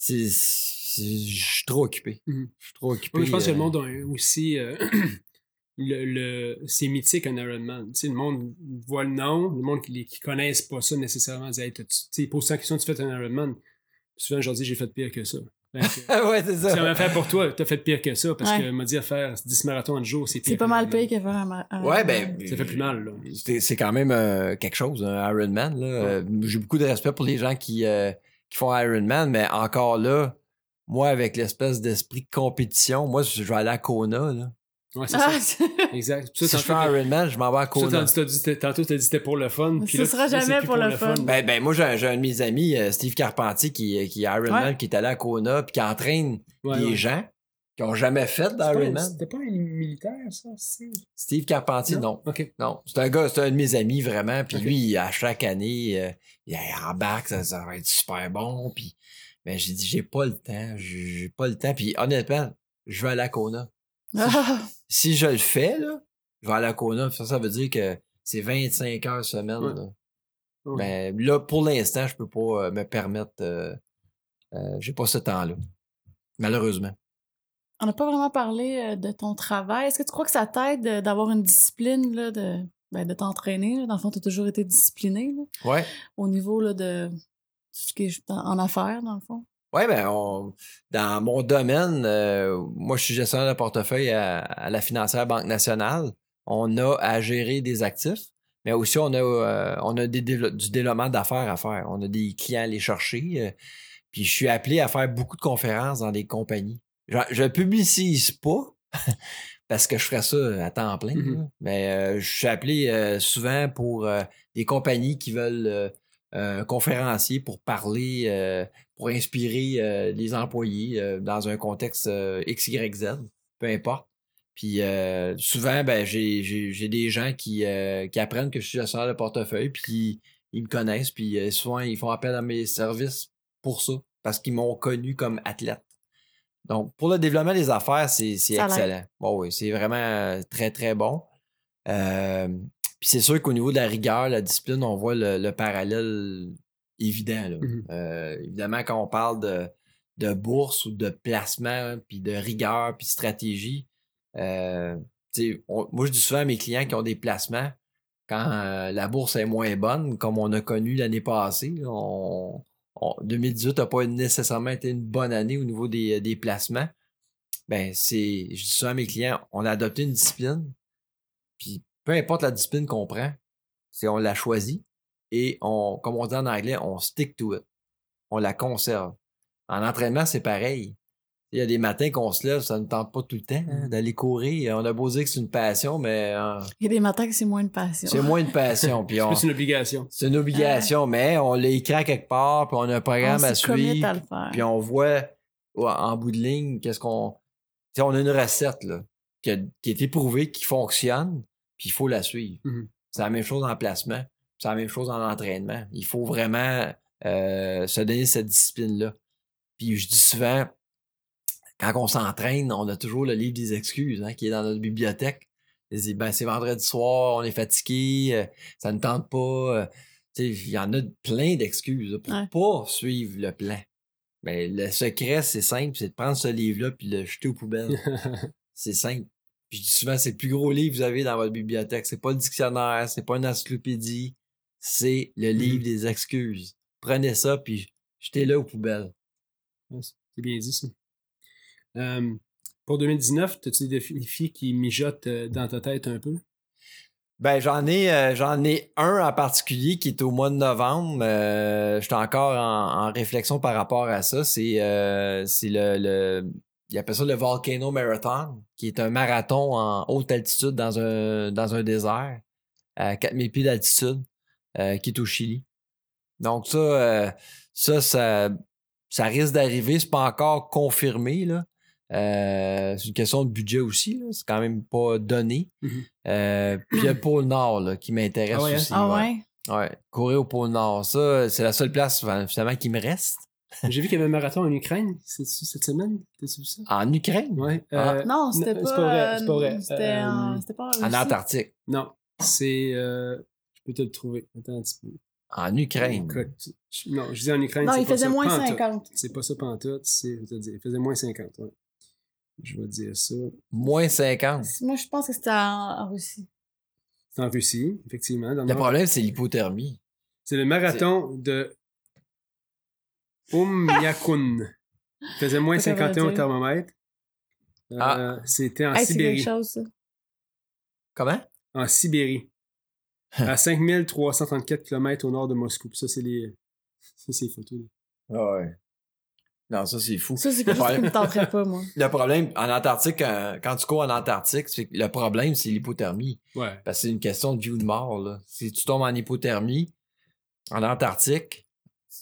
je suis trop occupé. Mhm. Je suis trop occupé. Oui, je pense que le euh, monde a aussi. euh, le, le- c'est mythique un Ironman. Tu sais, le monde voit le nom, le monde qui, qui connaissent pas ça nécessairement dit hey, tu posent la question tu fais un Ironman. Puis souvent, je leur dis j'ai fait pire que ça. Que, Ah ouais, c'est ça. M'a fait pour toi, t'as fait pire que ça, parce Ouais. que m'a dit à faire 10 marathons en jour, c'est pire. C'est pas que mal payé qu'à faire un. ma- un- Ouais, ben. Ça fait plus mal, là. C'est c'est quand même euh, quelque chose, un Ironman. Là. Euh, J'ai beaucoup de respect pour les gens qui, euh, qui font Ironman, mais encore là, moi, avec l'espèce d'esprit de compétition, moi, je vais aller à Kona. Là. Ouais, c'est Ah, ça. Exact. Si ça, je fais tantôt, Ironman, je m'en vais à ça, Kona. tantôt, t'as dit- tantôt, t'as dit c'était pour le fun. Puis ce là, sera jamais pour le fun. Ben, ben, moi, j'ai j'ai un de mes amis, euh, Steve Carpentier, qui, qui est Ironman, Ouais. qui est allé à Kona, puis qui entraîne Ouais, des ouais. gens qui ont jamais fait d'Ironman. C'était pas un militaire, ça? c'est- Steve Carpentier, non? OK. Non, c'est un gars, c'est un de mes amis vraiment. Puis lui, à chaque année, euh, il embarque, ça, ça va être super bon. Puis, mais j'ai dit, j'ai pas le temps, j'ai j'ai pas le temps. Puis honnêtement, je vais aller à Kona. Ah, Si je le fais, là, je vais à Kona. Ça, ça veut dire que c'est 25 heures semaine. Ouais. Là. Ouais. Ben, là, pour l'instant, je peux pas euh, me permettre. euh, euh, j'ai pas ce temps-là. Malheureusement. On n'a pas vraiment parlé euh, de ton travail. Est-ce que tu crois que ça t'aide euh, d'avoir une discipline, là, de, ben, de t'entraîner? Dans le fond, tu as toujours été discipliné là, Ouais. au niveau là, de tout ce qui est en affaires, dans le fond? Oui, ben, on- dans mon domaine, euh, moi, je suis gestionnaire de portefeuille à, à la financière Banque nationale. On a à gérer des actifs, mais aussi on a, euh, on a des du développement d'affaires à faire. On a des clients à aller chercher. euh, puis je suis appelé à faire beaucoup de conférences dans des compagnies. Je ne publicise pas parce que je ferais ça à temps plein. Là. Mais euh, je suis appelé euh, souvent pour euh, des compagnies qui veulent euh, conférencier pour parler, euh, pour inspirer euh, les employés euh, dans un contexte euh, XYZ, peu importe. Puis euh, souvent, ben, j'ai, des gens qui, qui apprennent que je suis gestionnaire de portefeuille, puis ils me connaissent, puis souvent ils font appel à mes services pour ça, parce qu'ils m'ont connu comme athlète. Donc, pour le développement des affaires, c'est, excellent. Bon, oui, c'est vraiment très, très bon. Puis c'est sûr qu'au niveau de la rigueur, la discipline, on voit le, le parallèle évident. là. Mhm. Euh, évidemment, quand on parle de, de bourse ou de placement, puis de rigueur, puis de stratégie, euh, on- moi, je dis souvent à mes clients qui ont des placements, quand euh, la bourse est moins bonne, comme on a connu l'année passée, là, on, on- 2018 n'a pas nécessairement été une bonne année au niveau des, des placements. Ben, c'est, je dis souvent à mes clients, on a adopté une discipline, puis peu importe la discipline qu'on prend, c'est on la choisit et on, comme on dit en anglais, on stick to it. On la conserve. En entraînement, c'est pareil. Il y a des matins qu'on se lève, ça ne tente pas tout le temps hein, d'aller courir. On a beau dire que c'est une passion, mais euh, Il y a des matins que c'est moins une passion. c'est moins une passion. Puis C'est on- plus une obligation. c'est une obligation, mais on l'a écrit à quelque part, puis on a un On programme à se commit suivre. à le faire. Puis on voit ouais, en bout de ligne qu'est-ce qu'on. Tu sais, on a une recette là, qui, a, qui est éprouvée, qui fonctionne, puis il faut la suivre. Mhm. C'est la même chose en placement, c'est la même chose en entraînement. Il faut vraiment euh, se donner cette discipline-là. Puis je dis souvent, quand on s'entraîne, on a toujours le livre des excuses hein, qui est dans notre bibliothèque. Dis, ben, c'est vendredi soir, on est fatigué, euh, ça ne tente pas. euh, tu sais, il y en a plein d'excuses pour Ouais. pas suivre le plan. Mais le secret, c'est simple, c'est de prendre ce livre-là puis de le jeter aux poubelles. c'est simple. Puis je dis souvent, c'est le plus gros livre que vous avez dans votre bibliothèque. C'est pas le dictionnaire, c'est pas une encyclopédie, c'est le livre des excuses. Prenez ça puis jetez-le aux poubelles. C'est bien dit, ça. Euh, pour 2019, as-tu des défis qui mijotent dans ta tête un peu? Ben j'en ai euh, j'en ai un en particulier qui est au mois de novembre. Euh, je suis encore en, en réflexion par rapport à ça. C'est euh, c'est le, le il appelle ça le Volcano Marathon, qui est un marathon en haute altitude dans un dans un désert à 4000 pieds d'altitude, euh, qui est au Chili. Donc ça, euh, ça, ça ça risque d'arriver, c'est pas encore confirmé, là. Euh, c'est une question de budget aussi, là. c'est quand même pas donné. Euh, puis il y a le pôle Nord là, qui m'intéresse Ah ouais, hein? aussi. Ah ouais. ouais? Ouais, courir au pôle Nord, ça, c'est la seule place finalement qui me reste. J'ai vu qu'il y avait un marathon en Ukraine cette semaine. T'as-tu vu ça? En Ukraine? Ouais. Ah. euh, Non, c'était pas. c'est pas vrai, c'est pas vrai. C'était Euh, en- c'était pas en. Antarctique. Non, c'est. euh, peux te le trouver. Attends un petit peu. En Ukraine. Non, je dis en Ukraine. Non, il faisait ça, moins pantoute. 50. C'est pas ça pantoute, c'est. Je vais te dire, il faisait moins 50. ouais. Je vais te dire ça. Moins 50. Moi, je pense que c'était en, en Russie. C'est en Russie, effectivement. dans le problème, c'est l'hypothermie. C'est le marathon de Oumyakun. Il faisait moins Ça, ça veut 51 au thermomètre. Euh, Ah. C'était en Hey, c'est quelque Sibérie. chose, ça. Comment? En Sibérie. À 5334 km au nord de Moscou. Puis Ça, c'est les. Ça, c'est les photos. Ah ouais. Non, ça, c'est fou. Ça, c'est quelque chose qui me tenterait pas, moi. Le problème, en Antarctique, quand, quand tu cours en Antarctique, le problème, c'est l'hypothermie. Ouais. Parce que c'est une question de vie ou de mort. Là. Si tu tombes en hypothermie, en Antarctique,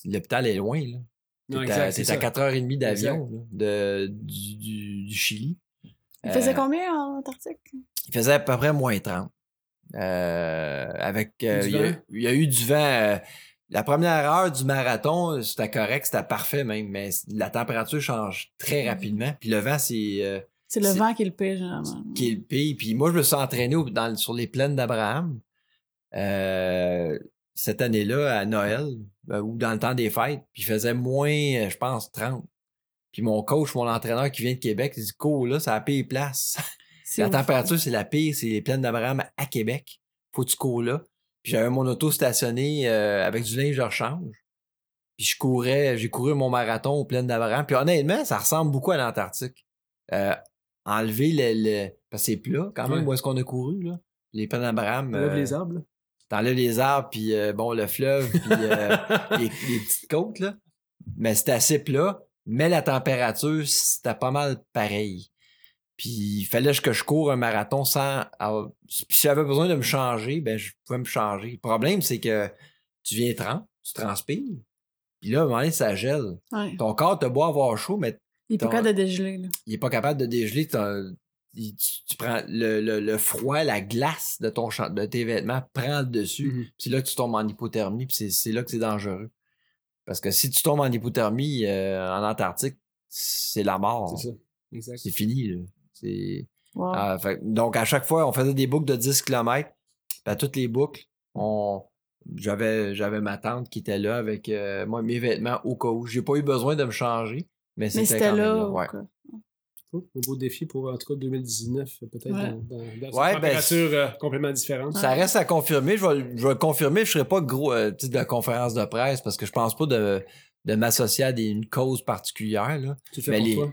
l'hôpital est loin. Là. À- c'est t'es à ça. 4h30 d'avion là, de, du, du- du Chili. Il faisait Euh, combien en Antarctique? Il faisait à peu près moins 30. Euh, avec, euh, il, y a, vent? il y a eu du vent. euh, la première heure du marathon, c'était correct, c'était parfait même, mais la température change très rapidement. Puis le vent, c'est euh, C'est le vent qui est le pire, généralement. qui est le pire. Puis moi, je me suis entraîné au- dans, sur les plaines d'Abraham euh, cette année-là, à Noël, euh, ou dans le temps des fêtes. Puis il faisait moins, je pense, 30. Puis mon coach, mon entraîneur qui vient de Québec, il dit Cours là, c'est la pire place. La température, c'est la pire, c'est les plaines d'Abraham à Québec. Faut que tu cours là. Puis j'avais mon auto stationné euh, avec du linge de rechange. Puis je courais, j'ai couru mon marathon aux plaines d'Abraham. Puis honnêtement, ça ressemble beaucoup à l'Antarctique. Euh, enlever le, le- Parce que c'est plat quand même, Ouais. où est-ce qu'on a couru, là. Les plaines d'Abraham. Euh, les arbres. là. T'enlèves les arbres, puis euh, bon, le fleuve, puis les, les petites côtes, là. Mais c'était assez plat. Mais la température, c'était pas mal pareil. Puis il fallait que je cours un marathon sans. Puis si j'avais besoin de me changer, ben je pouvais me changer. Le problème, c'est que tu viens tremper, tu transpires. Puis là, à un moment donné, ça gèle. Ouais. Ton corps te beau avoir chaud, mais Il est pas capable de dégeler, là. il est pas capable de dégeler. il- tu, tu prends le, le- le froid, la glace de, ton, de tes vêtements prend le dessus. Mhm. Puis là tu tombes en hypothermie, puis c'est- là que c'est dangereux. Parce que si tu tombes en hypothermie euh, en Antarctique, c'est la mort. C'est ça. Exact. C'est fini. là. C'est... Wow. Ah, fait- donc, à chaque fois, on faisait des boucles de 10 km. à toutes les boucles, on... j'avais, j'avais ma tante qui était là avec euh, moi, mes vêtements au cas où. J'ai pas eu besoin de me changer, mais Mais c'était, quand même là. là. Ouais. quoi. Oh, un beau défi pour, en tout cas, 2019, peut-être Ouais. dans, dans, dans Ouais, une ben, température euh, complètement différente. Ça reste à confirmer. Je vais, le- je vais le confirmer. Je ne serai pas gros euh, de la conférence de presse parce que je pense pas de, de m'associer à des- une cause particulière. Là. Tu le fais Mais pour les- toi?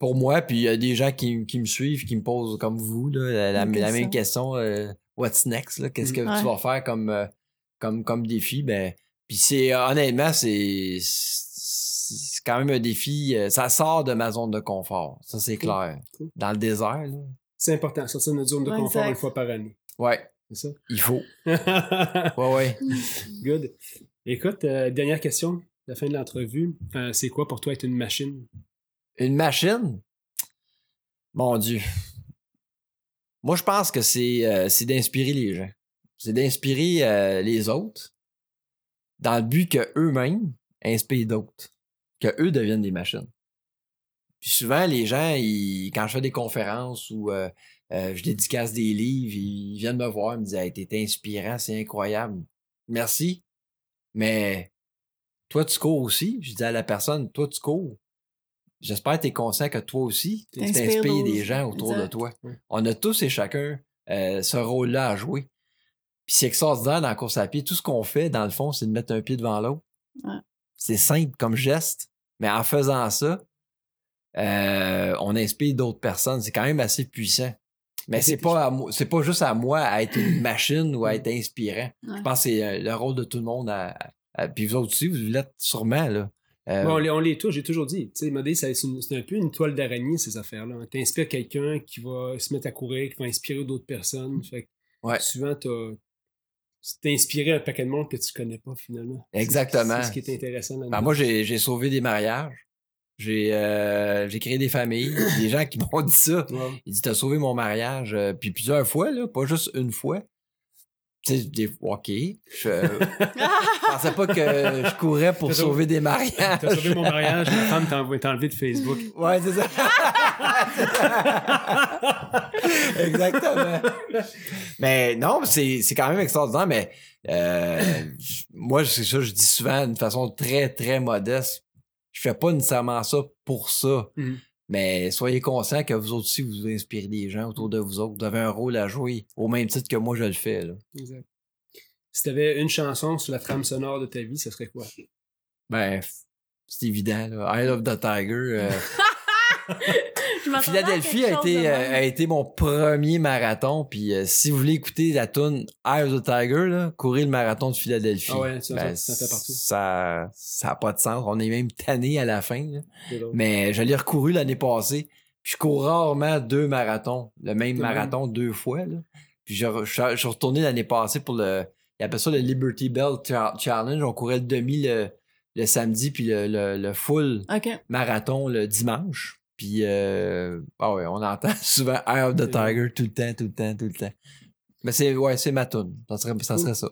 Pour moi, puis il y a des gens qui, qui me suivent, qui me posent comme vous là, la, la- Une la même question. euh, what's next? là? Qu'est-ce que Ouais. tu vas faire comme, euh, comme, comme défi? Ben, puis c'est honnêtement, c'est c'est quand même un défi. euh, ça sort de ma zone de confort. Ça, c'est Cool. clair. Cool. Dans le désert, là. C'est important, sortir de notre zone de Ouais, confort exact. une fois par année. Ouais, C'est ça? il faut. Ouais, ouais. Good. Écoute, euh, dernière question, la fin de l'entrevue. Euh, c'est quoi pour toi être une machine? Une machine? Mon Dieu. Moi, je pense que c'est euh, d'inspirer les gens. C'est d'inspirer euh, les autres dans le but qu'eux-mêmes inspirent d'autres. Que eux deviennent des machines. Puis souvent, les gens, quand je fais des conférences ou euh, je dédicace des livres, ils viennent me voir, ils me disent Hey, t'es inspirant, c'est incroyable. Merci. Mais toi, tu cours aussi. Je dis à la personne, toi, tu cours. J'espère que tu es conscient que toi aussi, tu T'inspires des gens autour de toi. On a tous et chacun euh, ce rôle-là à jouer. Puis c'est extraordinaire dans la course à pied. Tout ce qu'on fait, dans le fond, c'est de mettre un pied devant l'autre. Ouais. C'est simple comme geste, mais en faisant ça, euh, on inspire d'autres personnes. C'est quand même assez puissant. Mais c'est pas à moi- c'est pas juste à moi à être une machine ou à être inspirant. Ouais. Je pense que c'est euh, le rôle de tout le monde. À, à- puis vous autres aussi, vous l'êtes sûrement. Là. Euh, Bon, on, les, on les touche, j'ai toujours dit. Tu sais, c'est un peu une toile d'araignée, ces affaires-là. Tu inspires quelqu'un qui va se mettre à courir, qui va inspirer d'autres personnes. Fait que Ouais. souvent, t'as t'es inspiré un paquet de monde que tu connais pas finalement. Exactement. C'est ce qui est intéressant. Ben, moi, j'ai sauvé des mariages. J'ai euh, créé des familles. des gens qui m'ont dit ça. Ouais. Il dit T'as sauvé mon mariage. euh, puis plusieurs fois, là, pas juste une fois. Tu sais, des OK. Je, je pensais pas que je courais pour sauver des mariages. T'as sauvé mon mariage, ma femme t'a enlevé de Facebook. Ouais, c'est ça. Exactement. Mais non, c'est quand même extraordinaire, mais euh, moi, c'est ça, je dis souvent d'une façon très, très modeste. Je fais pas nécessairement ça pour ça. Mhm. Mais soyez conscients que vous autres aussi, vous inspirez des gens autour de vous autres. Vous avez un rôle à jouer au même titre que moi je le fais. Là. Exact. Si t'avais une chanson sur la trame sonore de ta vie, ce serait quoi? Ben, c'est évident. Là. Eye of the Tiger. euh, Philadelphie a été, euh, a été mon premier marathon. Puis euh, si vous voulez écouter la tune Eye of the Tiger, là, courez le marathon de Philadelphie. Ah ouais, ça, Ben, ça, ça fait partout. Ça ça a pas de sens. On est même tanné à la fin. là. Mais je l'ai recouru l'année passée. Puis je cours rarement deux marathons. Le même De marathon deux fois. Là. Puis je, je, je suis retourné l'année passée pour le... Ils appellent ça le Liberty Bell Cha- Challenge. On courait le demi le, le samedi puis le, le, le full marathon le dimanche. Puis, euh, ah ouais, on entend souvent Eye of the Tiger tout le temps, tout le temps, tout le temps. Mais c'est, ouais, c'est ma tune. Ça serait ça. Serait ça.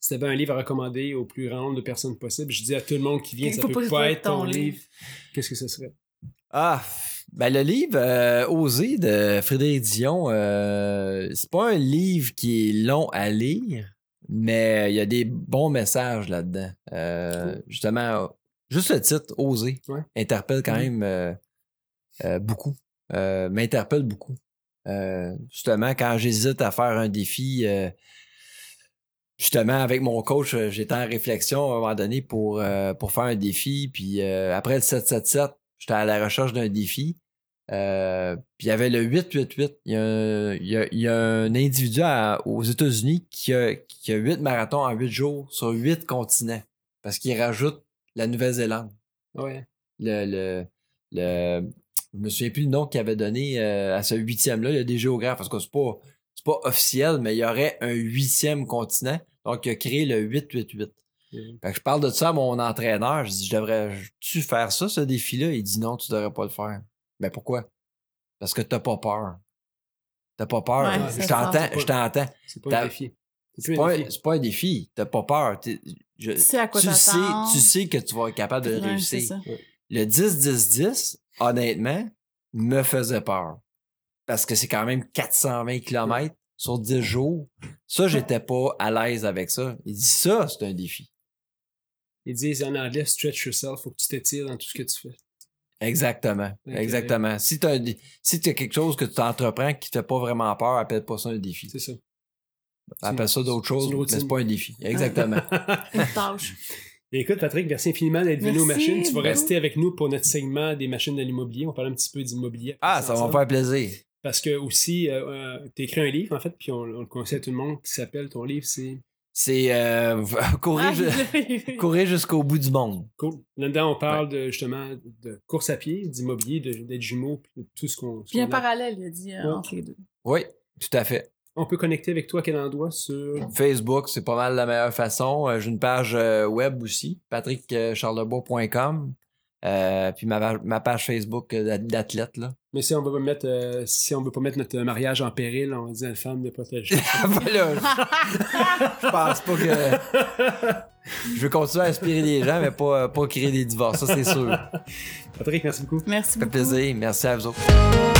Si t'avais un livre à recommander au plus grand nombre de personnes possible, je dis à tout le monde qui vient, ça peut pas être ton livre. livre. Qu'est-ce que ce serait? Ah, ben le livre euh, Oser de Frédéric Dion, euh, c'est pas un livre qui est long à lire, mais il y a des bons messages là-dedans. Euh, Cool. Justement, euh, juste le titre, Oser, Ouais. interpelle quand Mhm. même euh, euh, beaucoup. Euh, m'interpelle beaucoup. Euh, justement, quand j'hésite à faire un défi, euh, justement, avec mon coach, euh, j'étais en réflexion à un moment donné pour, euh, pour faire un défi. Puis euh, après le 777, j'étais à la recherche d'un défi. Euh, puis il y avait le 888. Il y a un, il y a- il y a un individu à- aux États-Unis qui a, qui a 8 marathons en 8 jours sur 8 continents. Parce qu'il rajoute la Nouvelle-Zélande Ouais. le, le, le- je me souviens plus le nom qu'il avait donné euh, à ce huitième-là. Il y a des géographes, parce que c'est pas, c'est pas officiel, mais il y aurait un huitième continent. Donc, il a créé le 888. Mhm. Fait que je parle de ça à mon entraîneur. Je dis, je devrais-tu faire ça, ce défi-là? Il dit non, tu devrais pas le faire. Mais pourquoi? Parce que t'as pas peur. T'as pas peur. Ouais, je t'entends, je t'entends. C'est pas un défi. C'est pas, pas un défi. T'as pas peur. Je- Tu sais à quoi tu sais, tu sais que tu vas être capable de Ouais, réussir le 10-10-10, honnêtement, me faisait peur. Parce que c'est quand même 420 km sur 10 jours. Ça, j'étais pas à l'aise avec ça. Il dit ça, c'est un défi. Ils disent en anglais stretch yourself, faut que tu t'étires dans tout ce que tu fais. Exactement. Exactement. Si tu as, si t'as quelque chose que tu entreprends qui te fait pas vraiment peur, appelle pas ça un défi. C'est ça. Appelle ça d'autres choses, mais c'est pas un défi. Exactement. Une tâche. Écoute, Patrick, merci infiniment d'être venu aux machines. Tu vas rester avec nous pour notre segment des machines de l'immobilier. On parle un petit peu d'immobilier. ah, ça va me faire plaisir. Parce que aussi, tu as écrit un livre, en fait, puis on, on le conseille à tout le monde, qui s'appelle ton livre, c'est? C'est euh, courir, Ah, courir jusqu'au bout du monde. cool. Là-dedans, on parle de, justement de course à pied, d'immobilier, de- d'être jumeau, puis de tout ce qu'on. Puis un parallèle, il a dit, euh, Ouais. entre les deux. Oui, tout à fait. On peut connecter avec toi à quel endroit sur. Facebook, c'est pas mal la meilleure façon. Euh, J'ai une page euh, web aussi, patrickcharlebois.com. Euh, puis ma, page- ma page Facebook d'a- d'athlète, là. Mais si on veut pas mettre, euh, si on veut pas mettre notre mariage en péril, on dit à la femme de protéger. voilà, je pense pas que. Je veux continuer à inspirer les gens, mais pas, pas créer des divorces, ça c'est sûr. Ça Patrick, merci beaucoup. Merci fait beaucoup. plaisir. Merci à vous autres.